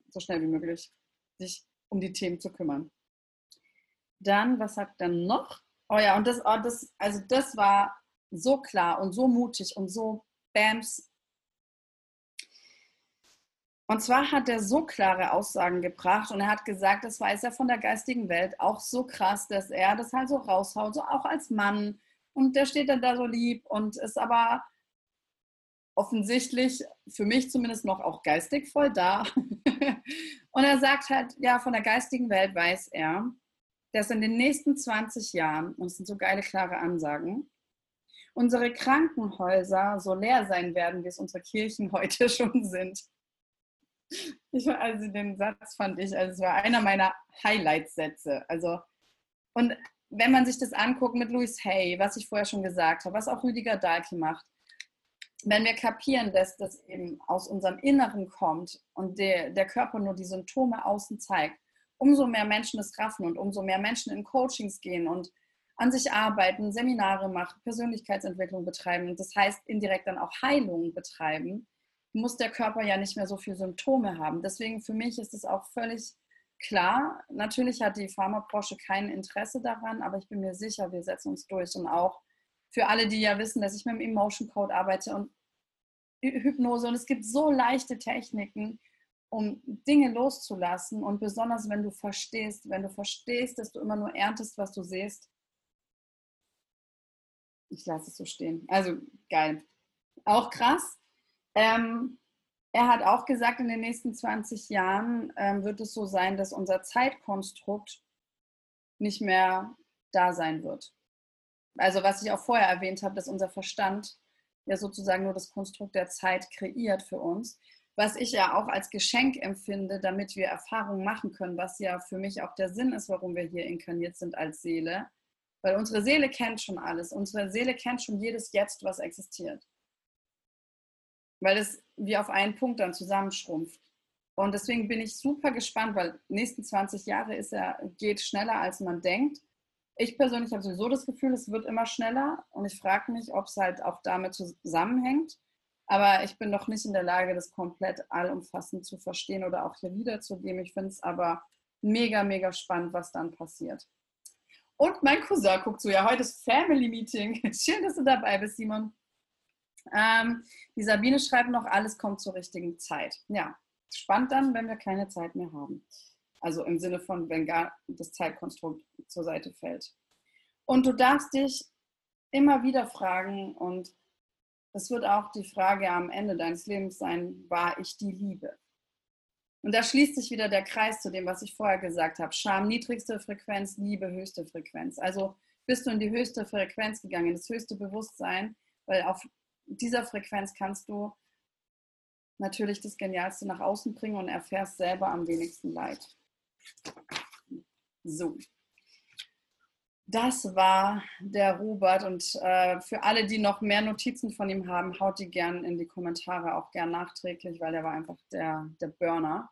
so schnell wie möglich, sich um die Themen zu kümmern. Dann, was sagt er noch? Oh ja, und das, oh, das, also das war so klar und so mutig und so Bams. Und zwar hat er so klare Aussagen gebracht und er hat gesagt, das weiß er von der geistigen Welt auch so krass, dass er das halt so raushaut, so auch als Mann. Und der steht dann da so lieb und ist aber offensichtlich für mich zumindest noch auch geistig voll da. und er sagt halt, ja, von der geistigen Welt weiß er, dass in den nächsten 20 Jahren, und es sind so geile, klare Ansagen, unsere Krankenhäuser so leer sein werden, wie es unsere Kirchen heute schon sind. Ich, also den Satz fand ich, also es war einer meiner Highlight-Sätze. Also, und wenn man sich das anguckt mit Louis Hay, was ich vorher schon gesagt habe, was auch Rüdiger Dahlke macht, wenn wir kapieren, dass das eben aus unserem Inneren kommt und der, der Körper nur die Symptome außen zeigt, umso mehr Menschen es raffen und umso mehr Menschen in Coachings gehen und an sich arbeiten, Seminare machen, Persönlichkeitsentwicklung betreiben, das heißt indirekt dann auch Heilung betreiben, muss der Körper ja nicht mehr so viele Symptome haben. Deswegen für mich ist es auch völlig klar, natürlich hat die Pharmabranche kein Interesse daran, aber ich bin mir sicher, wir setzen uns durch und auch für alle, die ja wissen, dass ich mit dem Emotion Code arbeite und Hypnose und es gibt so leichte Techniken, um Dinge loszulassen und besonders wenn du verstehst, wenn du verstehst, dass du immer nur erntest, was du siehst. Ich lasse es so stehen. Also geil. Auch krass. Ähm, er hat auch gesagt, in den nächsten 20 Jahren ähm, wird es so sein, dass unser Zeitkonstrukt nicht mehr da sein wird. Also was ich auch vorher erwähnt habe, dass unser Verstand ja sozusagen nur das Konstrukt der Zeit kreiert für uns, was ich ja auch als Geschenk empfinde, damit wir Erfahrungen machen können, was ja für mich auch der Sinn ist, warum wir hier inkarniert sind als Seele. Weil unsere Seele kennt schon alles. Unsere Seele kennt schon jedes Jetzt, was existiert. Weil es wie auf einen Punkt dann zusammenschrumpft. Und deswegen bin ich super gespannt, weil nächsten 20 Jahre ist er, geht schneller, als man denkt ich persönlich habe sowieso das Gefühl, es wird immer schneller und ich frage mich, ob es halt auch damit zusammenhängt. Aber ich bin noch nicht in der Lage, das komplett allumfassend zu verstehen oder auch hier wiederzugeben. Ich finde es aber mega, mega spannend, was dann passiert. Und mein Cousin guckt so, ja, heute ist Family Meeting. Schön, dass du dabei bist, Simon. Ähm, die Sabine schreibt noch, alles kommt zur richtigen Zeit. Ja, spannend dann, wenn wir keine Zeit mehr haben. Also im Sinne von, wenn gar das Zeitkonstrukt zur Seite fällt. Und du darfst dich immer wieder fragen, und es wird auch die Frage am Ende deines Lebens sein, war ich die Liebe? Und da schließt sich wieder der Kreis zu dem, was ich vorher gesagt habe. Scham niedrigste Frequenz, Liebe höchste Frequenz. Also bist du in die höchste Frequenz gegangen, das höchste Bewusstsein, weil auf dieser Frequenz kannst du natürlich das Genialste nach außen bringen und erfährst selber am wenigsten Leid. So. Das war der Robert und äh, für alle, die noch mehr Notizen von ihm haben, haut die gern in die Kommentare, auch gern nachträglich, weil der war einfach der, der Burner.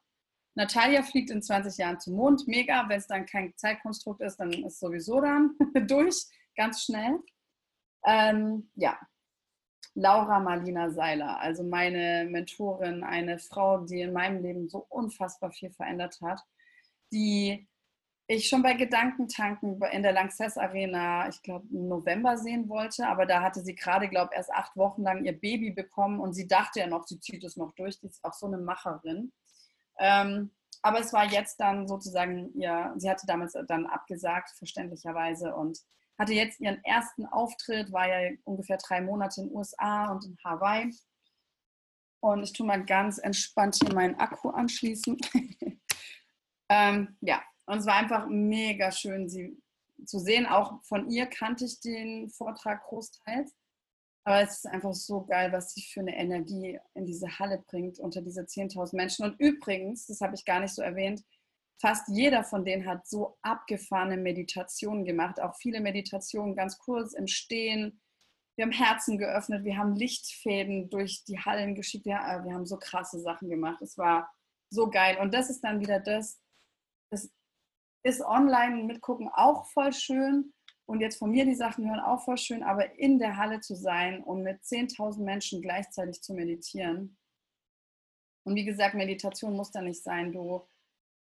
Natalia fliegt in 20 Jahren zum Mond, mega. Wenn es dann kein Zeitkonstrukt ist, dann ist sowieso dann durch, ganz schnell. Ähm, ja, Laura Marlina Seiler, also meine Mentorin, eine Frau, die in meinem Leben so unfassbar viel verändert hat die ich schon bei Gedankentanken in der Lanxess Arena, ich glaube, im November sehen wollte. Aber da hatte sie gerade, glaube ich, erst acht Wochen lang ihr Baby bekommen und sie dachte ja noch, sie zieht es noch durch. Die ist auch so eine Macherin. Ähm, aber es war jetzt dann sozusagen, ja, sie hatte damals dann abgesagt, verständlicherweise, und hatte jetzt ihren ersten Auftritt, war ja ungefähr drei Monate in den USA und in Hawaii. Und ich tue mal ganz entspannt hier meinen Akku anschließen. Ähm, ja, und es war einfach mega schön, sie zu sehen. Auch von ihr kannte ich den Vortrag großteils. Aber es ist einfach so geil, was sie für eine Energie in diese Halle bringt, unter diese 10.000 Menschen. Und übrigens, das habe ich gar nicht so erwähnt, fast jeder von denen hat so abgefahrene Meditationen gemacht. Auch viele Meditationen ganz kurz im Stehen. Wir haben Herzen geöffnet, wir haben Lichtfäden durch die Hallen geschickt. Ja, wir haben so krasse Sachen gemacht. Es war so geil. Und das ist dann wieder das, das ist online mitgucken auch voll schön und jetzt von mir die Sachen hören auch voll schön, aber in der Halle zu sein und mit 10.000 Menschen gleichzeitig zu meditieren. Und wie gesagt, Meditation muss da nicht sein, du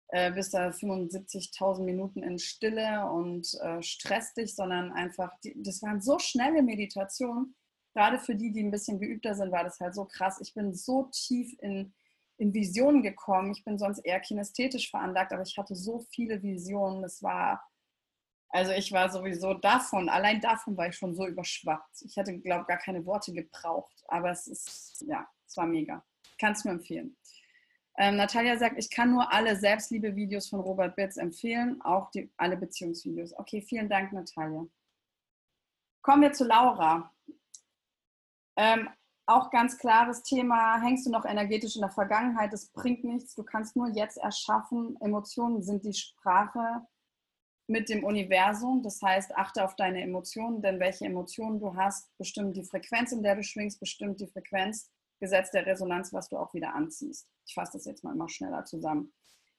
äh, bist da 75.000 Minuten in Stille und äh, stresst dich, sondern einfach, die, das waren so schnelle Meditationen. Gerade für die, die ein bisschen geübter sind, war das halt so krass. Ich bin so tief in in Visionen gekommen. Ich bin sonst eher kinästhetisch veranlagt, aber ich hatte so viele Visionen. Das war, also ich war sowieso davon, allein davon war ich schon so überschwappt. Ich hatte, glaube ich, gar keine Worte gebraucht, aber es ist, ja, es war mega. Kannst du mir empfehlen. Ähm, Natalia sagt, ich kann nur alle Selbstliebe-Videos von Robert Bitz empfehlen, auch die, alle Beziehungsvideos. Okay, vielen Dank, Natalia. Kommen wir zu Laura. Ähm, auch ganz klares Thema, hängst du noch energetisch in der Vergangenheit, das bringt nichts, du kannst nur jetzt erschaffen. Emotionen sind die Sprache mit dem Universum, das heißt, achte auf deine Emotionen, denn welche Emotionen du hast, bestimmt die Frequenz, in der du schwingst, bestimmt die Frequenz, Gesetz der Resonanz, was du auch wieder anziehst. Ich fasse das jetzt mal immer schneller zusammen.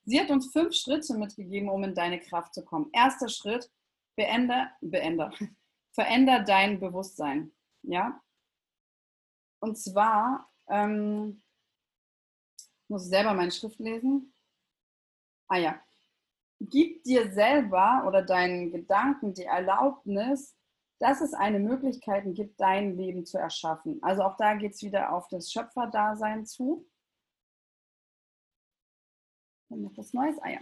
Sie hat uns fünf Schritte mitgegeben, um in deine Kraft zu kommen. Erster Schritt, beende, beende, veränder dein Bewusstsein. Ja, und zwar, ähm, muss ich selber meine Schrift lesen. Ah ja. Gib dir selber oder deinen Gedanken die Erlaubnis, dass es eine Möglichkeit gibt, dein Leben zu erschaffen. Also auch da geht es wieder auf das Schöpferdasein zu. Und noch was Neues. Ah ja.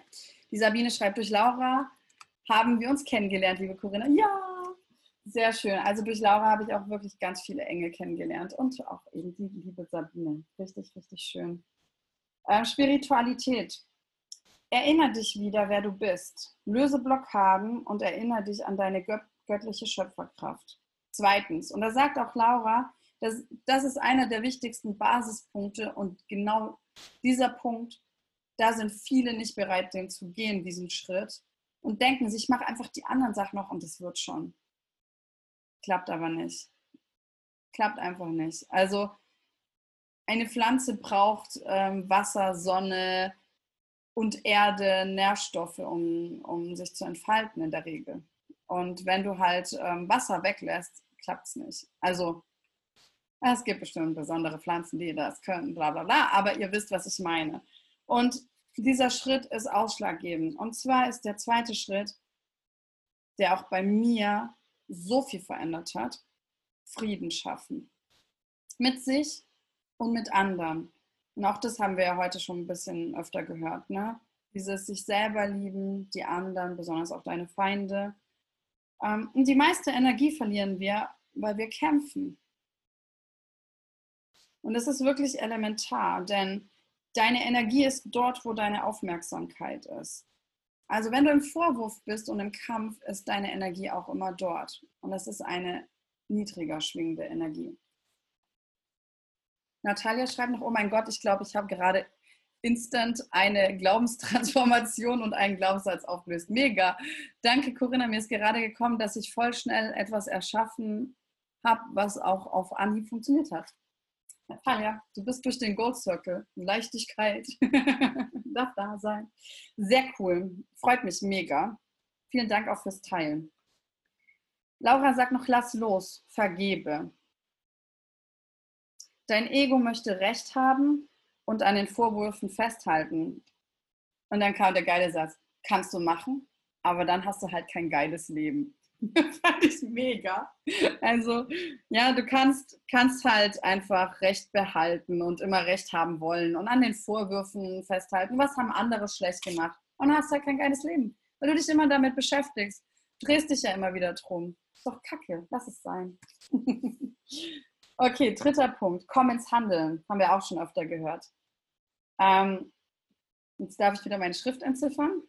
Die Sabine schreibt durch Laura, haben wir uns kennengelernt, liebe Corinna? Ja, sehr schön. Also durch Laura habe ich auch wirklich ganz viele Engel kennengelernt und auch eben die liebe Sabine. Richtig, richtig schön. Ähm, Spiritualität. Erinnere dich wieder, wer du bist. Löse Blockaden und erinnere dich an deine göttliche Schöpferkraft. Zweitens, und da sagt auch Laura, das, das ist einer der wichtigsten Basispunkte und genau dieser Punkt, da sind viele nicht bereit, den zu gehen, diesen Schritt und denken sich, ich mache einfach die anderen Sachen noch und es wird schon. Klappt aber nicht. Klappt einfach nicht. Also eine Pflanze braucht ähm, Wasser, Sonne und Erde, Nährstoffe, um, um sich zu entfalten in der Regel. Und wenn du halt ähm, Wasser weglässt, klappt es nicht. Also es gibt bestimmt besondere Pflanzen, die das können, bla bla bla, aber ihr wisst, was ich meine. Und dieser Schritt ist ausschlaggebend. Und zwar ist der zweite Schritt, der auch bei mir so viel verändert hat, Frieden schaffen. Mit sich und mit anderen. Und auch das haben wir ja heute schon ein bisschen öfter gehört. Ne? Dieses sich selber lieben, die anderen, besonders auch deine Feinde. Ähm, und die meiste Energie verlieren wir, weil wir kämpfen. Und das ist wirklich elementar, denn deine Energie ist dort, wo deine Aufmerksamkeit ist. Also wenn du im Vorwurf bist und im Kampf, ist deine Energie auch immer dort. Und das ist eine niedriger schwingende Energie. Natalia schreibt noch, oh mein Gott, ich glaube, ich habe gerade instant eine Glaubenstransformation und einen Glaubenssatz aufgelöst. Mega. Danke, Corinna. Mir ist gerade gekommen, dass ich voll schnell etwas erschaffen habe, was auch auf Anhieb funktioniert hat. Natalia, du bist durch den Gold Circle. Leichtigkeit darf da sein. Sehr cool. Freut mich mega. Vielen Dank auch fürs Teilen. Laura sagt noch, lass los, vergebe. Dein Ego möchte Recht haben und an den Vorwürfen festhalten. Und dann kam der geile Satz, kannst du machen, aber dann hast du halt kein geiles Leben. fand ich mega. Also, ja, du kannst, kannst halt einfach Recht behalten und immer Recht haben wollen und an den Vorwürfen festhalten, was haben andere schlecht gemacht und hast halt kein geiles Leben, weil du dich immer damit beschäftigst. Drehst dich ja immer wieder drum. Ist doch kacke, lass es sein. okay, dritter Punkt, komm ins Handeln. Haben wir auch schon öfter gehört. Ähm, jetzt darf ich wieder meine Schrift entziffern.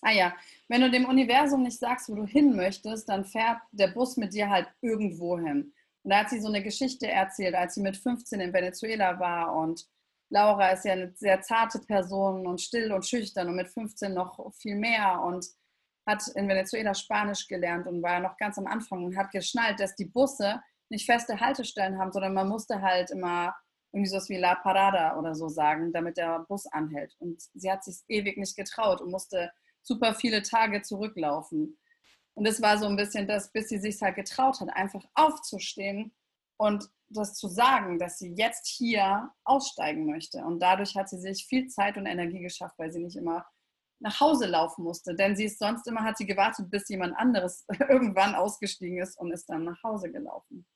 Ah ja, wenn du dem Universum nicht sagst, wo du hin möchtest, dann fährt der Bus mit dir halt irgendwo hin. Und da hat sie so eine Geschichte erzählt, als sie mit 15 in Venezuela war und Laura ist ja eine sehr zarte Person und still und schüchtern und mit 15 noch viel mehr und hat in Venezuela Spanisch gelernt und war noch ganz am Anfang und hat geschnallt, dass die Busse nicht feste Haltestellen haben, sondern man musste halt immer irgendwie sowas wie La Parada oder so sagen, damit der Bus anhält. Und sie hat sich ewig nicht getraut und musste super viele Tage zurücklaufen. Und es war so ein bisschen das, bis sie sich halt getraut hat, einfach aufzustehen und das zu sagen, dass sie jetzt hier aussteigen möchte. Und dadurch hat sie sich viel Zeit und Energie geschafft, weil sie nicht immer nach Hause laufen musste. Denn sie ist sonst immer, hat sie gewartet, bis jemand anderes irgendwann ausgestiegen ist und ist dann nach Hause gelaufen.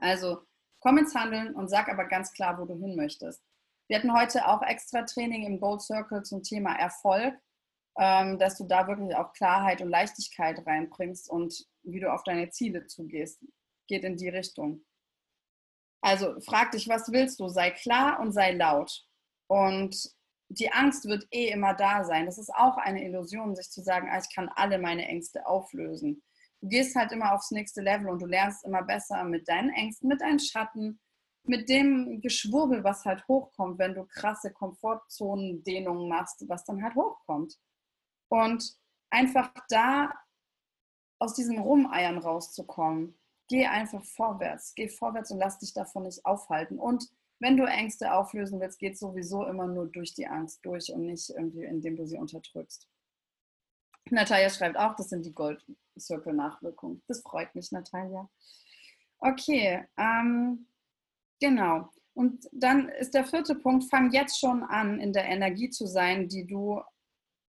Also komm ins Handeln und sag aber ganz klar, wo du hin möchtest. Wir hatten heute auch extra Training im Gold Circle zum Thema Erfolg, ähm, dass du da wirklich auch Klarheit und Leichtigkeit reinbringst und wie du auf deine Ziele zugehst. Geht in die Richtung. Also frag dich, was willst du? Sei klar und sei laut. Und die Angst wird eh immer da sein. Das ist auch eine Illusion, sich zu sagen, ah, ich kann alle meine Ängste auflösen. Du gehst halt immer aufs nächste Level und du lernst immer besser mit deinen Ängsten, mit deinen Schatten, mit dem Geschwurbel, was halt hochkommt, wenn du krasse Komfortzonendehnungen machst, was dann halt hochkommt. Und einfach da aus diesem Rumeiern rauszukommen. Geh einfach vorwärts. Geh vorwärts und lass dich davon nicht aufhalten. Und wenn du Ängste auflösen willst, geht sowieso immer nur durch die Angst durch und nicht irgendwie, indem du sie unterdrückst. Natalia schreibt auch, das sind die Gold Circle Nachwirkungen. Das freut mich, Natalia. Okay, ähm, genau. Und dann ist der vierte Punkt, fang jetzt schon an, in der Energie zu sein, die du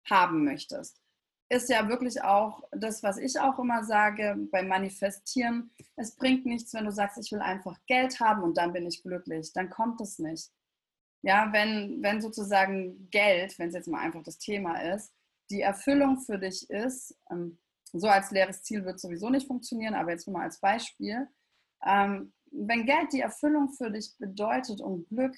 haben möchtest. Ist ja wirklich auch das, was ich auch immer sage beim Manifestieren. Es bringt nichts, wenn du sagst, ich will einfach Geld haben und dann bin ich glücklich. Dann kommt es nicht. Ja, wenn, wenn sozusagen Geld, wenn es jetzt mal einfach das Thema ist, die Erfüllung für dich ist, ähm, so als leeres Ziel wird sowieso nicht funktionieren, aber jetzt nur mal als Beispiel, ähm, wenn Geld die Erfüllung für dich bedeutet und Glück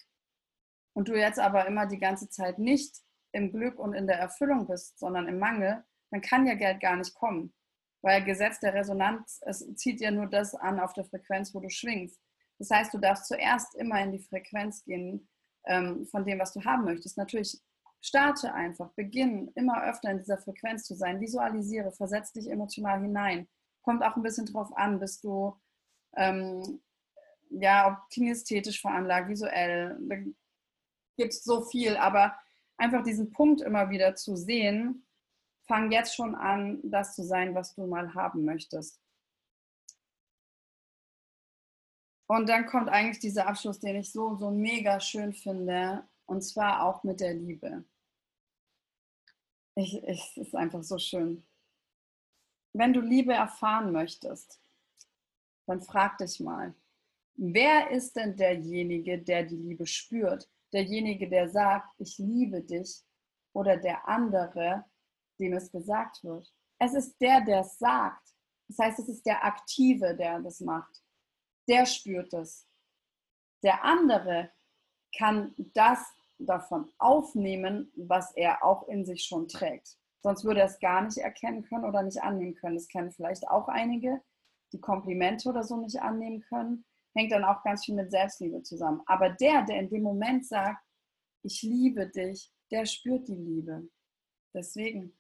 und du jetzt aber immer die ganze Zeit nicht im Glück und in der Erfüllung bist, sondern im Mangel, dann kann ja Geld gar nicht kommen. Weil Gesetz der Resonanz, es zieht ja nur das an auf der Frequenz, wo du schwingst. Das heißt, du darfst zuerst immer in die Frequenz gehen ähm, von dem, was du haben möchtest. Natürlich starte einfach, beginn immer öfter in dieser Frequenz zu sein. Visualisiere, versetz dich emotional hinein. Kommt auch ein bisschen drauf an, bist du ähm, ja, ob kinästhetisch veranlagt, visuell, da gibt es so viel, aber einfach diesen Punkt immer wieder zu sehen, fang jetzt schon an, das zu sein, was du mal haben möchtest. Und dann kommt eigentlich dieser Abschluss, den ich so, so mega schön finde, und zwar auch mit der Liebe. Ich, ich, es ist einfach so schön. Wenn du Liebe erfahren möchtest, dann frag dich mal, wer ist denn derjenige, der die Liebe spürt? derjenige, der sagt, ich liebe dich, oder der andere, dem es gesagt wird. Es ist der, der es sagt. Das heißt, es ist der Aktive, der das macht. Der spürt es. Der andere kann das davon aufnehmen, was er auch in sich schon trägt. Sonst würde er es gar nicht erkennen können oder nicht annehmen können. Das kennen vielleicht auch einige, die Komplimente oder so nicht annehmen können hängt dann auch ganz viel mit Selbstliebe zusammen. Aber der, der in dem Moment sagt, ich liebe dich, der spürt die Liebe. Deswegen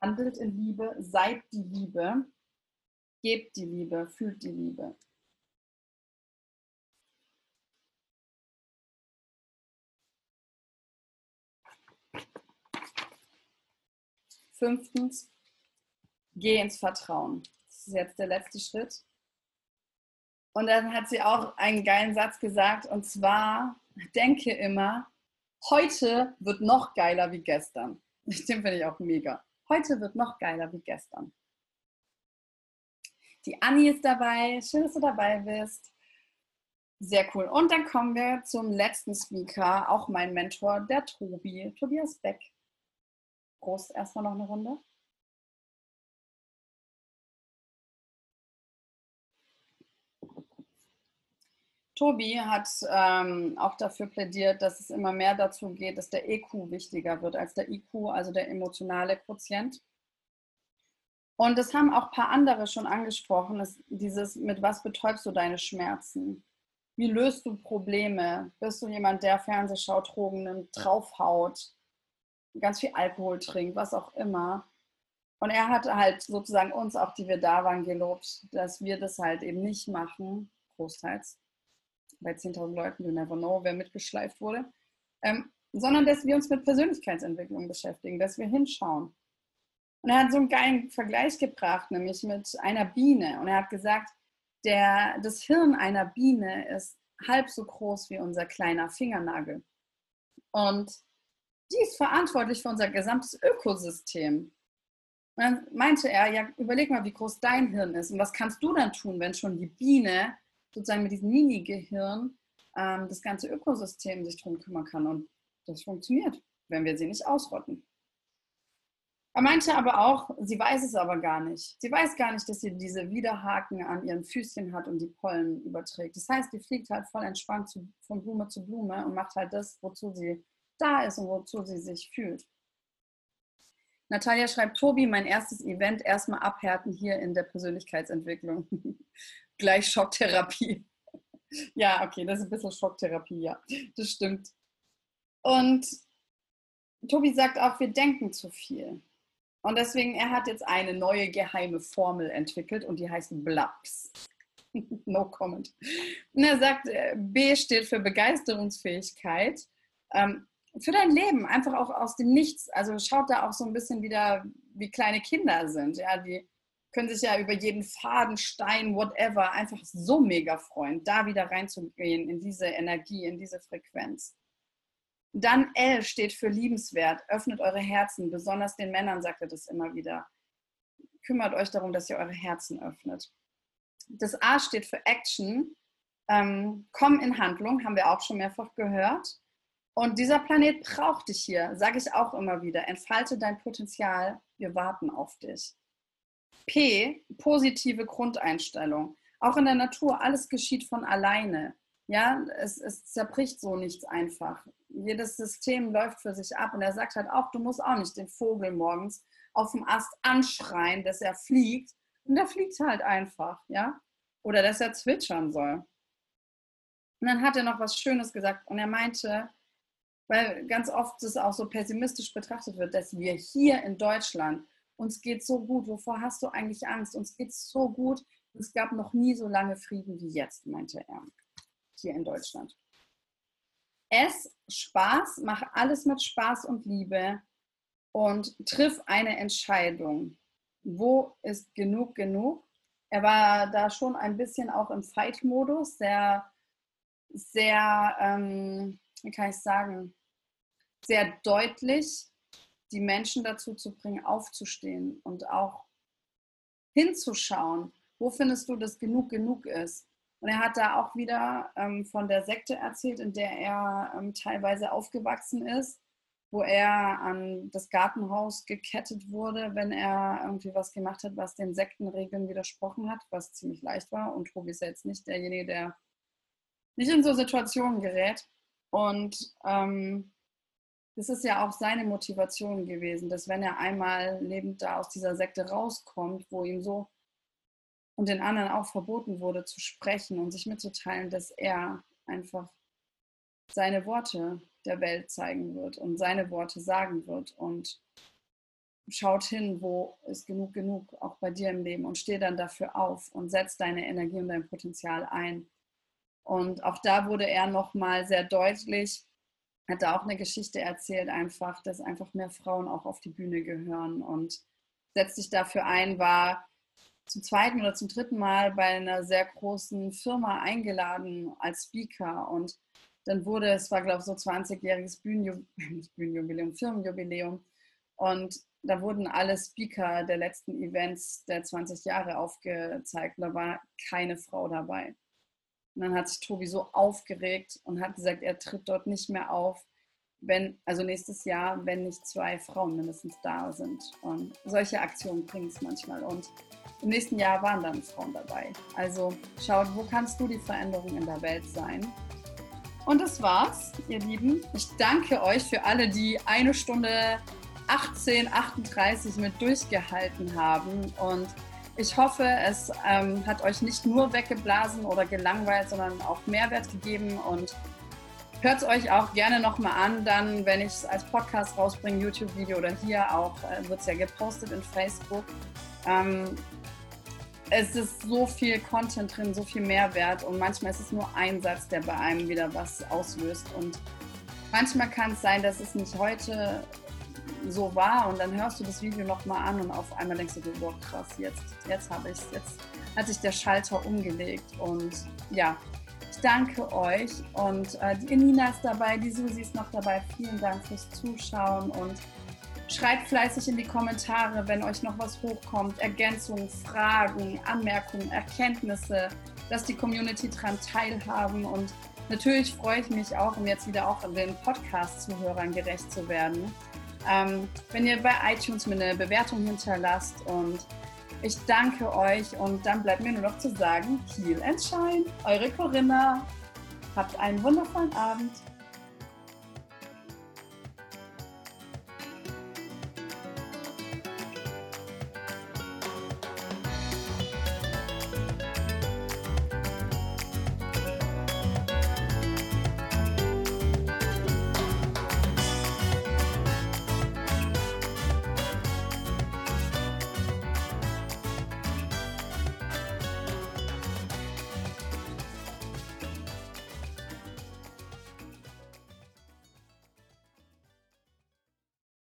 handelt in Liebe, seid die Liebe, gebt die Liebe, fühlt die Liebe. Fünftens, geh ins Vertrauen. Das ist jetzt der letzte Schritt. Und dann hat sie auch einen geilen Satz gesagt, und zwar, denke immer, heute wird noch geiler wie gestern. Den finde ich auch mega. Heute wird noch geiler wie gestern. Die Anni ist dabei. Schön, dass du dabei bist. Sehr cool. Und dann kommen wir zum letzten Speaker, auch mein Mentor, der Tobi, Tobias Beck. Prost, erstmal noch eine Runde. Tobi hat ähm, auch dafür plädiert, dass es immer mehr dazu geht, dass der EQ wichtiger wird als der IQ, also der emotionale Quotient. Und das haben auch ein paar andere schon angesprochen, ist dieses, mit was betäubst du deine Schmerzen? Wie löst du Probleme? Bist du jemand, der Fernseh schaut, Drogen nimmt, draufhaut, ganz viel Alkohol trinkt, was auch immer? Und er hat halt sozusagen uns, auch die wir da waren, gelobt, dass wir das halt eben nicht machen, großteils bei 10.000 Leuten, you never know, wer mitgeschleift wurde, ähm, sondern dass wir uns mit Persönlichkeitsentwicklung beschäftigen, dass wir hinschauen. Und er hat so einen geilen Vergleich gebracht, nämlich mit einer Biene. Und er hat gesagt, der, das Hirn einer Biene ist halb so groß wie unser kleiner Fingernagel. Und die ist verantwortlich für unser gesamtes Ökosystem. Und dann meinte er, ja, überleg mal, wie groß dein Hirn ist und was kannst du dann tun, wenn schon die Biene sozusagen mit diesem Mini-Gehirn ähm, das ganze Ökosystem sich darum kümmern kann. Und das funktioniert, wenn wir sie nicht ausrotten. Er meinte aber auch, sie weiß es aber gar nicht. Sie weiß gar nicht, dass sie diese Widerhaken an ihren Füßchen hat und die Pollen überträgt. Das heißt, die fliegt halt voll entspannt zu, von Blume zu Blume und macht halt das, wozu sie da ist und wozu sie sich fühlt. Natalia schreibt, Tobi, mein erstes Event erstmal abhärten hier in der Persönlichkeitsentwicklung. Gleich Schocktherapie. ja, okay, das ist ein bisschen Schocktherapie, ja, das stimmt. Und Tobi sagt auch, wir denken zu viel. Und deswegen, er hat jetzt eine neue geheime Formel entwickelt und die heißt BLAPS. no comment. Und er sagt, äh, B steht für Begeisterungsfähigkeit. Für dein Leben, einfach auch aus dem Nichts. Also schaut da auch so ein bisschen wieder, wie kleine Kinder sind. Ja, die können sich ja über jeden Faden, Stein, whatever, einfach so mega freuen, da wieder reinzugehen in diese Energie, in diese Frequenz. Dann L steht für liebenswert. Öffnet eure Herzen. Besonders den Männern sagt er das immer wieder. Kümmert euch darum, dass ihr eure Herzen öffnet. Das A steht für Action. Ähm, komm in Handlung, haben wir auch schon mehrfach gehört. Und dieser Planet braucht dich hier, sage ich auch immer wieder. Entfalte dein Potenzial, wir warten auf dich. P, positive Grundeinstellung. Auch in der Natur, alles geschieht von alleine. Ja, es, es zerbricht so nichts einfach. Jedes System läuft für sich ab und er sagt halt auch, du musst auch nicht den Vogel morgens auf dem Ast anschreien, dass er fliegt. Und der fliegt halt einfach, ja. Oder dass er zwitschern soll. Und dann hat er noch was Schönes gesagt und er meinte, weil ganz oft es auch so pessimistisch betrachtet wird, dass wir hier in Deutschland, uns geht so gut, wovor hast du eigentlich Angst? Uns geht so gut, es gab noch nie so lange Frieden wie jetzt, meinte er hier in Deutschland. S, Spaß, mach alles mit Spaß und Liebe und triff eine Entscheidung. Wo ist genug genug? Er war da schon ein bisschen auch im Fight-Modus, sehr, sehr, ähm, wie kann ich sagen, sehr deutlich die Menschen dazu zu bringen, aufzustehen und auch hinzuschauen, wo findest du, dass genug genug ist. Und er hat da auch wieder ähm, von der Sekte erzählt, in der er ähm, teilweise aufgewachsen ist, wo er an das Gartenhaus gekettet wurde, wenn er irgendwie was gemacht hat, was den Sektenregeln widersprochen hat, was ziemlich leicht war. Und Tobi ist jetzt nicht derjenige, der nicht in so Situationen gerät. Und ähm, das ist ja auch seine Motivation gewesen, dass wenn er einmal lebend da aus dieser Sekte rauskommt, wo ihm so und den anderen auch verboten wurde zu sprechen und sich mitzuteilen, dass er einfach seine Worte der Welt zeigen wird und seine Worte sagen wird und schaut hin, wo ist genug genug, auch bei dir im Leben und steh dann dafür auf und setz deine Energie und dein Potenzial ein. Und auch da wurde er nochmal sehr deutlich, hat da auch eine Geschichte erzählt, einfach, dass einfach mehr Frauen auch auf die Bühne gehören und setzt sich dafür ein, war zum zweiten oder zum dritten Mal bei einer sehr großen Firma eingeladen als Speaker und dann wurde, es war glaube ich so 20-jähriges Bühnenjubiläum, Firmenjubiläum und da wurden alle Speaker der letzten Events der 20 Jahre aufgezeigt und da war keine Frau dabei. Und dann hat sich Tobi so aufgeregt und hat gesagt, er tritt dort nicht mehr auf, wenn, also nächstes Jahr, wenn nicht zwei Frauen mindestens da sind. Und solche Aktionen bringen es manchmal. Und im nächsten Jahr waren dann Frauen dabei. Also schaut, wo kannst du die Veränderung in der Welt sein? Und das war's, ihr Lieben. Ich danke euch für alle, die eine Stunde 18:38 mit durchgehalten haben. Und ich hoffe, es ähm, hat euch nicht nur weggeblasen oder gelangweilt, sondern auch Mehrwert gegeben. Und hört es euch auch gerne nochmal an, dann, wenn ich es als Podcast rausbringe, YouTube-Video oder hier auch, äh, wird es ja gepostet in Facebook. Ähm, es ist so viel Content drin, so viel Mehrwert und manchmal ist es nur ein Satz, der bei einem wieder was auslöst. Und manchmal kann es sein, dass es nicht heute so war und dann hörst du das Video nochmal an und auf einmal denkst du dir, boah krass, jetzt, jetzt habe ich es, jetzt hat sich der Schalter umgelegt und ja, ich danke euch und äh, die Nina ist dabei, die Susi ist noch dabei. Vielen Dank fürs Zuschauen und Schreibt fleißig in die Kommentare, wenn euch noch was hochkommt. Ergänzungen, Fragen, Anmerkungen, Erkenntnisse. dass die Community daran teilhaben. Und natürlich freue ich mich auch, um jetzt wieder auch den Podcast-Zuhörern gerecht zu werden. Ähm, wenn ihr bei iTunes mir eine Bewertung hinterlasst und ich danke euch und dann bleibt mir nur noch zu sagen, Heal and Shine, eure Corinna. Habt einen wundervollen Abend.